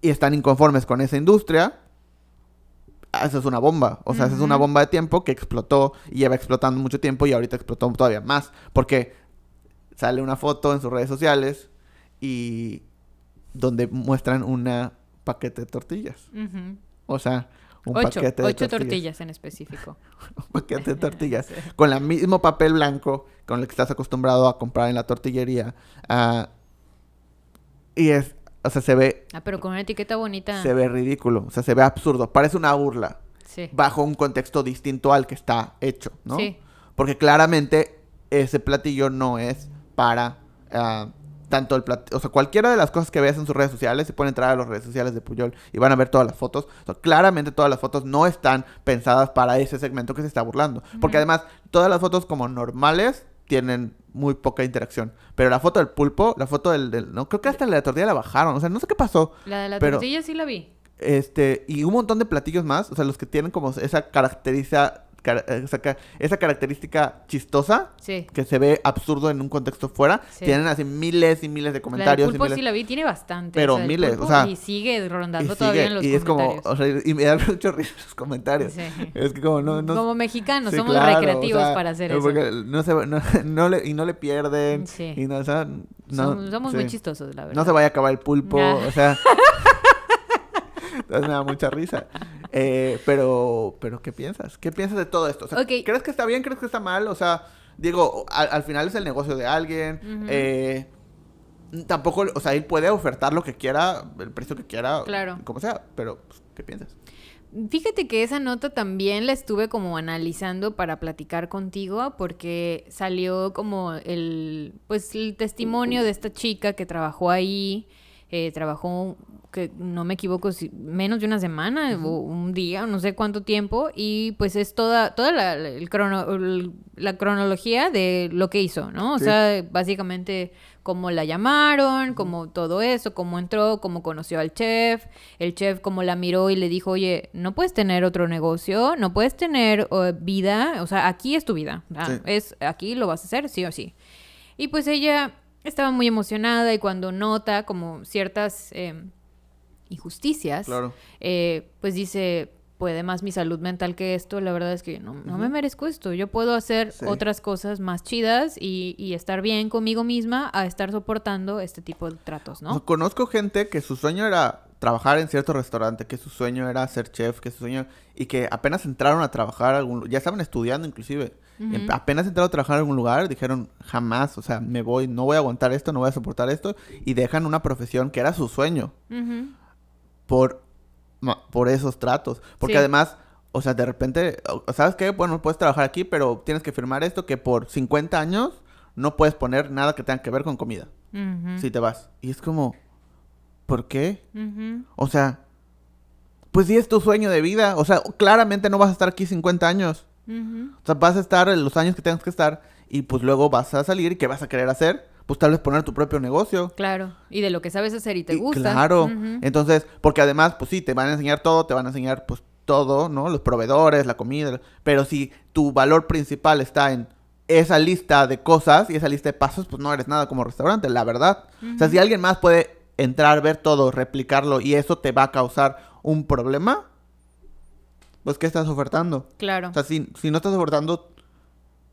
y están inconformes con esa industria, esa es una bomba. O sea, esa es una bomba de tiempo que explotó y lleva explotando mucho tiempo y ahorita explotó todavía más. Porque sale una foto en sus redes sociales y donde muestran una paquete de tortillas. Ujú. O sea, un Ocho, paquete de ocho tortillas. tortillas en específico. *laughs* Un paquete de *laughs* tortillas. Sí. Con el mismo papel blanco con el que estás acostumbrado a comprar en la tortillería. ah, y es, o sea, se ve, Ah, pero con una etiqueta bonita. se ve ridículo. O sea, se ve absurdo. Parece una burla. Sí. Bajo un contexto distinto al que está hecho, ¿no? Sí. Porque claramente ese platillo no es para ah, tanto el platillo. O sea, cualquiera de las cosas que veas en sus redes sociales, se pueden entrar a las redes sociales de Puyol y van a ver todas las fotos. O sea, claramente todas las fotos no están pensadas para ese segmento que se está burlando. Porque además, todas las fotos como normales tienen muy poca interacción. Pero la foto del pulpo, la foto del, del- no creo que hasta la de la tortilla la bajaron. O sea, no sé qué pasó. La de la Pero- tortilla sí la vi. Este, y un montón de platillos más, o sea, los que tienen como esa caracteriza, cara- esa, ca- esa característica chistosa, Sí. que se ve absurdo en un contexto fuera, Sí. tienen así miles y miles de La comentarios. del y pulpo miles- sí la vi, tiene bastante. Pero del miles, o sea, Y sigue rondando y todavía sigue, en los y es como, comentarios. o sea, y me da *laughs* mucho risa los comentarios. Sí. Es que como no, no Como mexicanos, somos claro, o recreativos sea, para hacer no, eso. porque no se, no, *laughs* no le, y no le pierden. Sí. Y no, o sea, no, somos somos muy chistosos, la verdad. No se vaya a acabar el pulpo, Ah. o sea. *laughs* Entonces me da mucha risa. Eh, pero, pero, ¿qué piensas? ¿Qué piensas de todo esto? O sea, Ok. ¿Crees que está bien? ¿Crees que está mal? O sea, digo, al, al final es el negocio de alguien. Eh, tampoco, o sea, él puede ofertar lo que quiera, el precio que quiera, Claro. como sea. Pero, pues, ¿qué piensas? Fíjate que esa nota también la estuve como analizando para platicar contigo porque salió como el pues el testimonio de esta chica que trabajó ahí, eh, trabajó que no me equivoco si- menos de una semana o un día, no sé cuánto tiempo y pues es toda toda la, el crono- el- la cronología de lo que hizo, ¿no? O Sí. sea, básicamente cómo la llamaron, cómo todo eso, cómo entró, cómo conoció al chef, el chef cómo la miró y le dijo, oye, no puedes tener otro negocio, no puedes tener vida, o sea, aquí es tu vida, ah, Sí. es aquí lo vas a hacer, sí o sí. Y pues ella estaba muy emocionada y cuando nota como ciertas eh, injusticias, Claro. eh, pues dice, puede más mi salud mental que esto, la verdad es que no, no me merezco esto, yo puedo hacer Sí. otras cosas más chidas y, y estar bien conmigo misma a estar soportando este tipo de tratos, ¿no? conozco gente que su sueño era trabajar en cierto restaurante, que su sueño era ser chef, que su sueño... Y que apenas entraron a trabajar, a algún, ya estaban estudiando inclusive. Ap- apenas entraron a trabajar en algún lugar, dijeron, jamás, o sea, me voy, no voy a aguantar esto, no voy a soportar esto. Y dejan una profesión que era su sueño por, por esos tratos. Porque Sí. además, o sea, de repente, ¿sabes qué? Bueno, puedes trabajar aquí, pero tienes que firmar esto que por 50 años no puedes poner nada que tenga que ver con comida. Si te vas. Y es como, ¿por qué? O sea, pues sí es tu sueño de vida. O sea, claramente no vas a estar aquí 50 años. O sea, vas a estar los años que tengas que estar y pues luego vas a salir y ¿qué vas a querer hacer? Pues tal vez poner tu propio negocio. Claro, y de lo que sabes hacer y te Y gusta. Claro. Entonces, porque además, pues sí, te van a enseñar todo, te van a enseñar pues todo, ¿no? Los proveedores, la comida. Pero si tu valor principal está en esa lista de cosas y esa lista de pasos, pues no eres nada como restaurante, la verdad. O sea, si alguien más puede entrar, ver todo, replicarlo y eso te va a causar un problema, pues ¿qué estás ofertando? Claro. O sea, si, si no estás abordando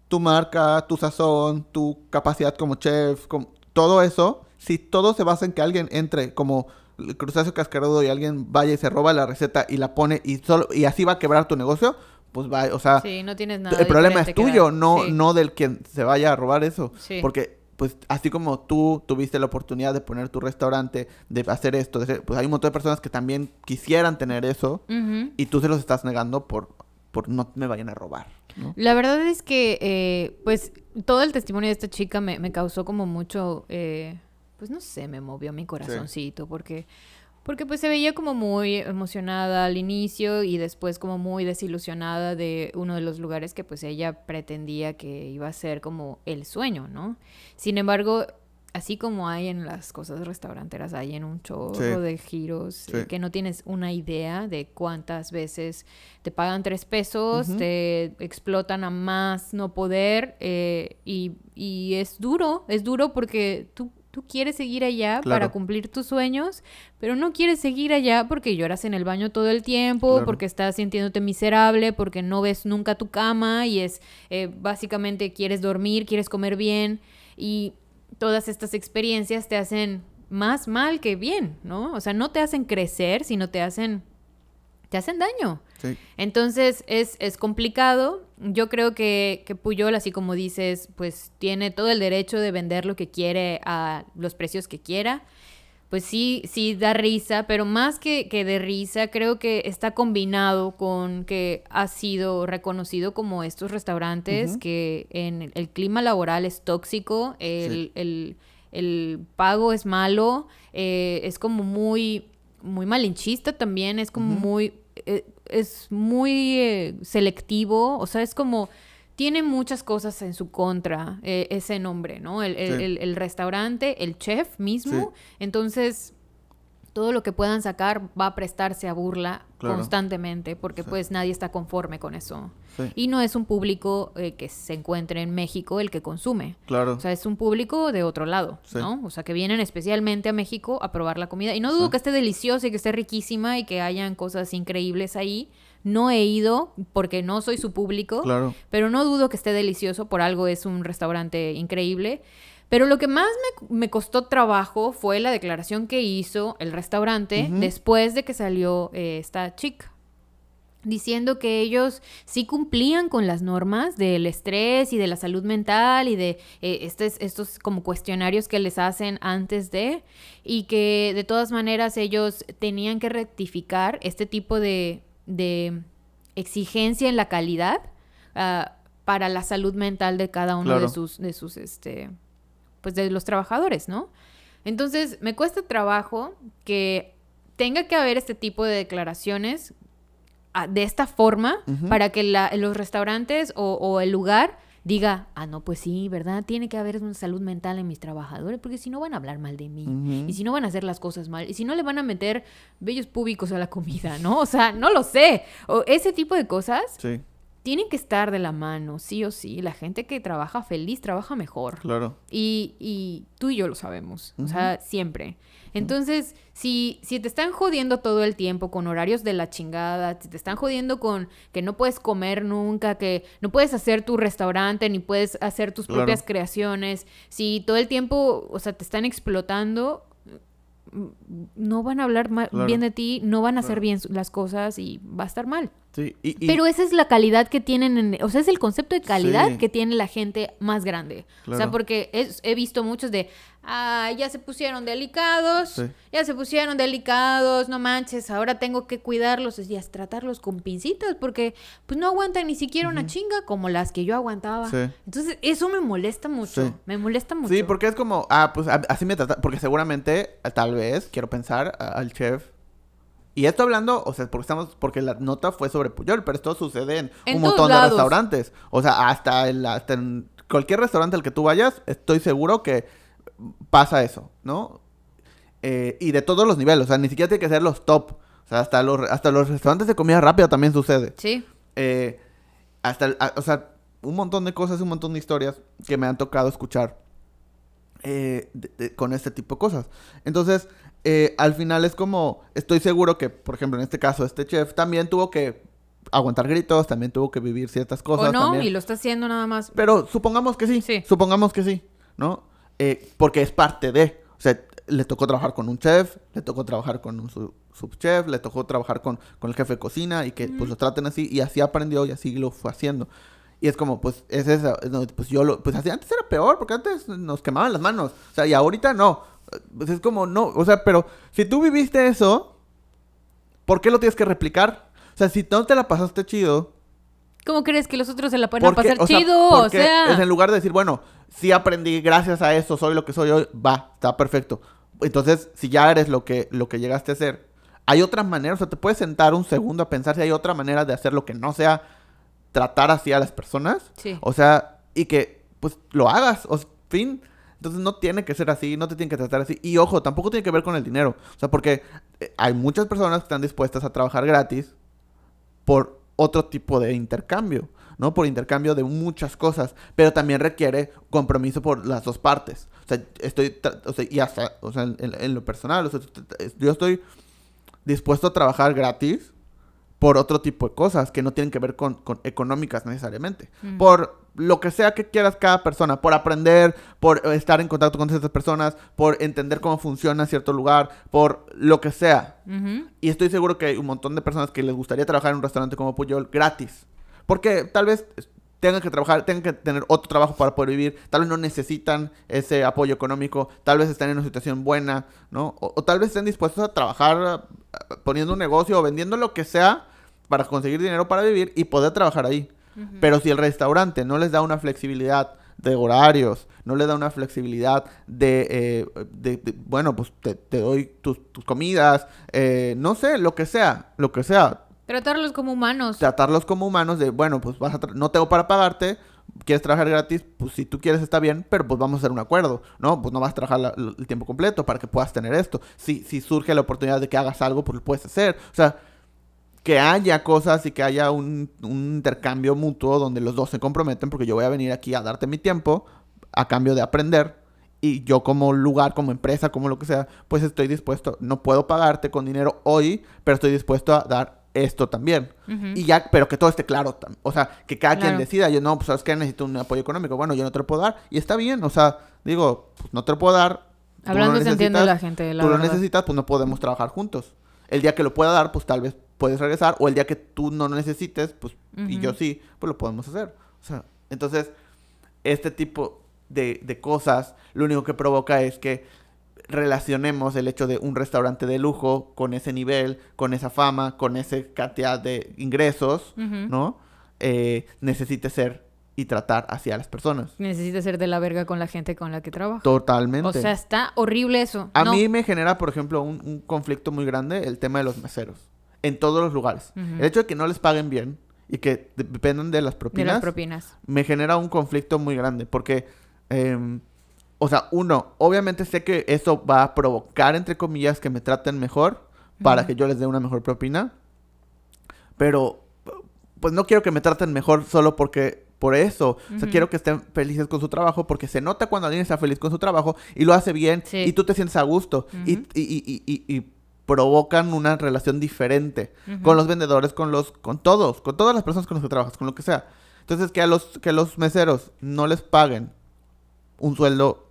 tu marca, tu sazón, tu capacidad como chef, com- todo eso, si todo se basa en que alguien entre como el crustáceo cascarudo y alguien vaya y se roba la receta y la pone y solo y así va a quebrar tu negocio, pues va, o sea, sí, no tienes nada. el problema es tuyo, no Sí. no del quien se vaya a robar eso, Sí. porque pues así como tú tuviste la oportunidad de poner tu restaurante, de hacer esto, de hacer- pues hay un montón de personas que también quisieran tener eso y tú se los estás negando por por no me vayan a robar, ¿no? La verdad es que, eh, pues, todo el testimonio de esta chica me, me causó como mucho, eh, pues, no sé, me movió mi corazoncito, porque, porque, pues, se veía como muy emocionada al inicio y después como muy desilusionada de uno de los lugares que, pues, ella pretendía que iba a ser como el sueño, ¿no? Sin embargo, así como hay en las cosas restauranteras, hay en un chorro Sí. de giros eh, Sí. que no tienes una idea de cuántas veces te pagan tres pesos, te explotan a más no poder eh, y, y es duro, es duro porque tú, tú quieres seguir allá Claro. para cumplir tus sueños, pero no quieres seguir allá porque lloras en el baño todo el tiempo, Claro. porque estás sintiéndote miserable, porque no ves nunca tu cama y es eh, básicamente quieres dormir, quieres comer bien y todas estas experiencias te hacen más mal que bien, ¿no? O sea, no te hacen crecer, sino te hacen te hacen daño. Sí. Entonces es, es complicado. Yo creo que, que Puyol, así como dices, pues tiene todo el derecho de vender lo que quiere a los precios que quiera. Pues sí, sí da risa, pero más que, que de risa, creo que está combinado con que ha sido reconocido como estos restaurantes que en el clima laboral es tóxico, el, Sí. el- el pago es malo, eh, es como muy, muy malinchista también, es como muy, eh, es muy eh, selectivo, o sea, es como, tiene muchas cosas en su contra eh, ese nombre, ¿no? El, el- Sí. el- el restaurante, el chef mismo, entonces todo lo que puedan sacar va a prestarse a burla Claro. constantemente porque Sí. pues nadie está conforme con eso. Sí. Y no es un público eh, que se encuentre en México el que consume. Claro. O sea, es un público de otro lado, Sí. ¿no? O sea, que vienen especialmente a México a probar la comida. Y no dudo que esté deliciosa y que esté riquísima y que hayan cosas increíbles ahí. No he ido porque no soy su público, Claro. pero no dudo que esté delicioso. Por algo es un restaurante increíble. Pero lo que más me, me costó trabajo fue la declaración que hizo el restaurante después de que salió eh, esta chica diciendo que ellos sí cumplían con las normas del estrés y de la salud mental y de eh, estes- estos como cuestionarios que les hacen antes de y que de todas maneras ellos tenían que rectificar este tipo de, de exigencia en la calidad ah, para la salud mental de cada uno de sus de sus este pues de los trabajadores, ¿no? Entonces, me cuesta trabajo que tenga que haber este tipo de declaraciones ah, de esta forma para que la- los restaurantes o, o el lugar diga, ah, no, pues sí, ¿verdad? Tiene que haber una salud mental en mis trabajadores, porque si no van a hablar mal de mí, y si no van a hacer las cosas mal, y si no le van a meter bellos públicos a la comida, ¿no? O sea, no lo sé. O ese tipo de cosas Sí, tienen que estar de la mano, sí o sí. La gente que trabaja feliz trabaja mejor. claro. Y, y tú y yo lo sabemos, o sea, siempre. Entonces, si, si te están jodiendo todo el tiempo con horarios de la chingada, si te están jodiendo con que no puedes comer nunca, que no puedes hacer tu restaurante, ni puedes hacer tus Claro. propias creaciones, si todo el tiempo, o sea, te están explotando, mm, no van a hablar Claro. bien de ti, no van a hacer bien las cosas y va a estar mal. Sí, y, y- Pero esa es la calidad que tienen, en- o sea, es el concepto de calidad Sí. que tiene la gente más grande. O sea, porque es- he visto muchos de, ah, ya se pusieron delicados, Sí. ya se pusieron delicados, no manches, ahora tengo que cuidarlos y tratarlos con pincitas porque pues no aguantan ni siquiera una chinga como las que yo aguantaba. Entonces, eso me molesta mucho, me molesta mucho. Sí, porque es como, ah, pues así me trata, porque seguramente, tal vez, quiero pensar, al chef. Y esto hablando, o sea, porque estamos, porque la nota fue sobre Puyol, pero esto sucede en, En un montón de restaurantes. O sea, hasta, el, hasta en cualquier restaurante al que tú vayas, estoy seguro que pasa eso, ¿no? Eh, y de todos los niveles, o sea, ni siquiera tiene que ser los top. O sea, hasta los, hasta los restaurantes de comida rápida también sucede. Sí, Eh, hasta, a- o sea, un montón de cosas, un montón de historias que me han tocado escuchar eh, de- de- con este tipo de cosas. Entonces, eh, al final es como, estoy seguro que, por ejemplo, en este caso, este chef también tuvo que aguantar gritos, también tuvo que vivir ciertas cosas. o no, también. y lo está haciendo nada más. Pero supongamos que sí, Sí. supongamos que sí, ¿no? Eh, porque es parte de, o sea, le tocó trabajar con un chef, le tocó trabajar con un su- subchef, le tocó trabajar con, con el jefe de cocina y que pues lo traten así y así aprendió y así lo fue haciendo. Y es como, pues, es eso, no, pues yo lo, pues así antes era peor, porque antes nos quemaban las manos, o sea, y ahorita no, pues es como, no, o sea, pero si tú viviste eso, ¿por qué lo tienes que replicar? O sea, si no te la pasaste chido, ¿Cómo crees que los otros se la a porque, pasar o sea, chido? O sea, es en lugar de decir, bueno, sí aprendí gracias a eso, soy lo que soy hoy, va, está perfecto. Entonces, si ya eres lo que, lo que llegaste a ser, hay otras maneras, o sea, te puedes sentar un segundo a pensar si hay otra manera de hacer lo que no sea tratar así a las personas. Sí. O sea, y que pues lo hagas, o fin. Entonces no tiene que ser así, no te tienen que tratar así. Y ojo, tampoco tiene que ver con el dinero. O sea, porque eh, hay muchas personas que están dispuestas a trabajar gratis por otro tipo de intercambio, ¿no? Por intercambio de muchas cosas, pero también requiere compromiso por las dos partes. O sea, estoy, o sea, y hasta, o sea, en, en lo personal, o sea, yo estoy dispuesto a trabajar gratis por otro tipo de cosas que no tienen que ver con, con económicas necesariamente. Mm. Por lo que sea que quieras cada persona, por aprender, por estar en contacto con ciertas personas, por entender cómo funciona cierto lugar, por lo que sea. Y estoy seguro que hay un montón de personas que les gustaría trabajar en un restaurante como Puyol gratis. Porque tal vez tengan que trabajar, tengan que tener otro trabajo para poder vivir, tal vez no necesitan ese apoyo económico, tal vez están en una situación buena, ¿no? O, o tal vez estén dispuestos a trabajar poniendo un negocio o vendiendo lo que sea para conseguir dinero para vivir y poder trabajar ahí. Pero si el restaurante no les da una flexibilidad de horarios, no les da una flexibilidad de, eh, de- de, bueno, pues te, te doy tus, tus comidas, eh, no sé, lo que sea, lo que sea, Tratarlos como humanos. tratarlos como humanos de, bueno, pues vas a no tengo para pagarte, quieres trabajar gratis, pues si tú quieres está bien, pero pues vamos a hacer un acuerdo, ¿no? Pues no vas a trabajar la- el tiempo completo para que puedas tener esto. Si, si surge la oportunidad de que hagas algo, pues lo puedes hacer. O sea, que haya cosas y que haya un, un intercambio mutuo donde los dos se comprometen, porque yo voy a venir aquí a darte mi tiempo a cambio de aprender. Y yo como lugar, como empresa, como lo que sea, pues estoy dispuesto, no puedo pagarte con dinero hoy, pero estoy dispuesto a dar esto también. Y ya, pero que todo esté claro. O sea, que cada quien decida, yo no, pues sabes que necesito un apoyo económico. Bueno, yo no te lo puedo dar. Y está bien, o sea, digo, pues no te lo puedo dar. lo Hablando se entiende la gente, la tú lo verdad. necesitas, pues no podemos trabajar juntos. El día que lo pueda dar, pues tal vez puedes regresar. O el día que tú no lo necesites, pues, y yo sí, pues lo podemos hacer. O sea, entonces, este tipo de, de cosas, lo único que provoca es que relacionemos el hecho de un restaurante de lujo con ese nivel, con esa fama, con esa cantidad de ingresos. ¿no? Eh, necesite ser y tratar hacia las personas. Necesita ser de la verga con la gente con la que trabaja. Totalmente. O sea, está horrible eso. A No. mí me genera, por ejemplo, un, un conflicto muy grande el tema de los meseros. En todos los lugares. El hecho de que no les paguen bien y que de- dependan de las de propinas, las propinas. me genera un conflicto muy grande. Porque, em, o sea, uno, obviamente sé que eso va a provocar, entre comillas, que me traten mejor para que yo les dé una mejor propina. Pero, pues no quiero que me traten mejor solo porque por eso. O sea, quiero que estén felices con su trabajo porque se nota cuando alguien está feliz con su trabajo y lo hace bien Sí. y tú te sientes a gusto y, Ujú. y- y- y- y- y provocan una relación diferente Ujú. con los vendedores, con los, con todos, con todas las personas con las que trabajas, con lo que sea. Entonces que a los, que los meseros no les paguen un sueldo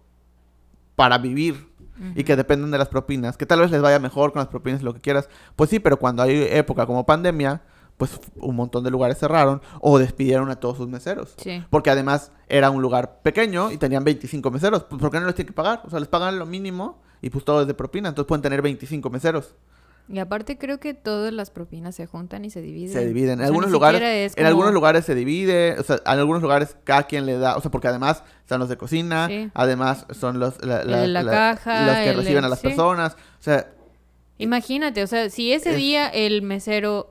para vivir y que dependan de las propinas, que tal vez les vaya mejor con las propinas lo que quieras. Pues sí, pero cuando hay época como pandemia, pues un montón de lugares cerraron o despidieron a todos sus meseros. Sí. Porque además era un lugar pequeño y tenían 25 meseros. Pues ¿por qué no les tienen que pagar? O sea, les pagan lo mínimo y pues todo es de propina. Entonces pueden tener 25 meseros. Y aparte creo que todas las propinas se juntan y se dividen. Se dividen. En O sea, algunos lugares, en algunos lugares se divide, o sea, en algunos lugares cada quien le da, o sea, porque además están los de cocina, Sí. además son los la, El de la caja, los que el reciben a las sí. personas, o sea, Imagínate, o sea, si ese Es- día el mesero,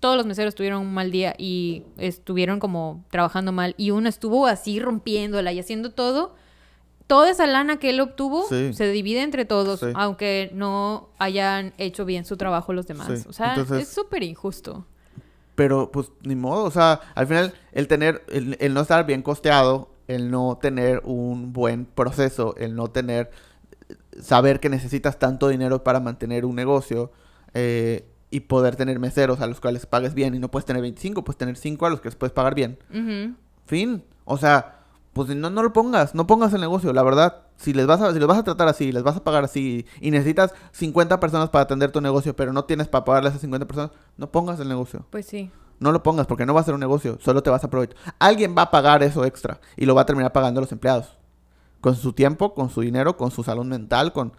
todos los meseros tuvieron un mal día y estuvieron como trabajando mal y uno estuvo así rompiéndola y haciendo todo, toda esa lana que él obtuvo Sí. se divide entre todos, Sí. aunque no hayan hecho bien su trabajo los demás. Sí, O sea, entonces- es súper injusto. pero pues ni modo, o sea, al final el tener, el, el no estar bien costeado, el no tener un buen proceso, el no tener, saber que necesitas tanto dinero para mantener un negocio eh, y poder tener meseros a los cuales pagues bien y no puedes tener 25, puedes tener 5 a los que les puedes pagar bien. Fin. O sea, pues no, no lo pongas, no pongas el negocio, la verdad. Si les vas a, si les vas a tratar así, les vas a pagar así y necesitas 50 personas para atender tu negocio, pero no tienes para pagarle a esas 50 personas, no pongas el negocio. Pues sí. No lo pongas porque no va a ser un negocio, solo te vas a aprovechar. Alguien va a pagar eso extra y lo va a terminar pagando los empleados. Con su tiempo, con su dinero, con su salud mental, con...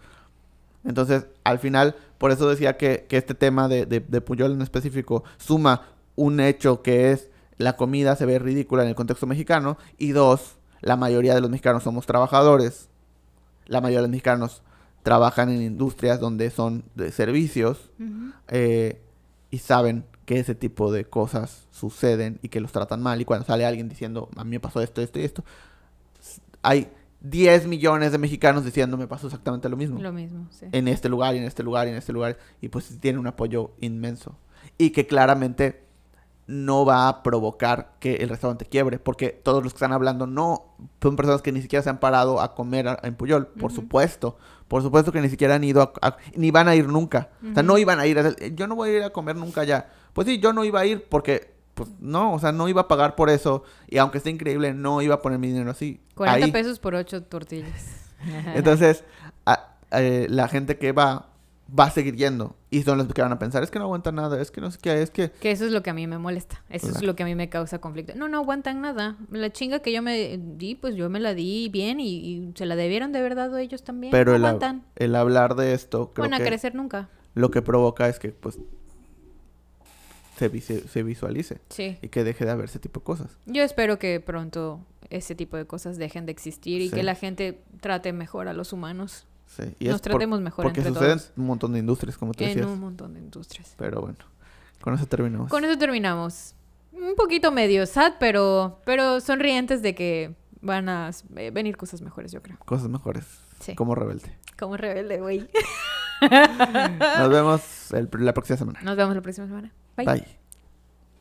Entonces, al final, por eso decía que, que este tema de, de, de Puyol en específico suma un hecho que es la comida se ve ridícula en el contexto mexicano y dos, la mayoría de los mexicanos somos trabajadores. La mayoría de los mexicanos trabajan en industrias donde son de servicios eh, y saben que ese tipo de cosas suceden y que los tratan mal. Y cuando sale alguien diciendo, a mí me pasó esto, esto y esto, hay 10 millones de mexicanos diciendo, me pasó exactamente lo mismo. Lo mismo, sí. En este lugar y en este lugar y en este lugar. Y pues tiene un apoyo inmenso. Y que claramente no va a provocar que el restaurante quiebre, porque todos los que están hablando no son personas que ni siquiera se han parado a comer a- en Puyol, por supuesto. Por supuesto que ni siquiera han ido a, a- ni van a ir nunca. O sea, no iban a ir. a- Yo no voy a ir a comer nunca ya. Pues sí, yo no iba a ir porque, pues no, o sea, no iba a pagar por eso. Y aunque esté increíble, no iba a poner mi dinero así. 40 ahí. pesos por 8 tortillas. *laughs* Entonces, a- eh, la gente que va, va a seguir yendo. Y son los que van a pensar, es que no aguanta nada, es que no sé qué, es que... Que eso es lo que a mí me molesta. Eso es lo que a mí me causa conflicto. No, no aguantan nada. La chinga que yo me di, pues yo me la di bien y, y se la debieron de haber dado ellos también. Pero no el, aguantan. el hablar de esto, creo Van a que crecer nunca. lo que provoca es que, pues, se, vi- se- se visualice. Sí. Y que deje de haber ese tipo de cosas. Yo espero que pronto ese tipo de cosas dejen de existir y Sí. que la gente trate mejor a los humanos. Sí. Y Nos es por- tratemos mejor porque entre sucede todos. en un montón de industrias, como tú En decías. un montón de industrias. Pero bueno, con eso terminamos. Con eso terminamos. Un poquito medio sad, pero, pero sonrientes de que van a eh, venir cosas mejores, yo creo. Cosas mejores. Sí. Como rebelde. Como rebelde, güey. *laughs* Nos vemos el- la próxima semana. Nos vemos la próxima semana. Bye. Bye.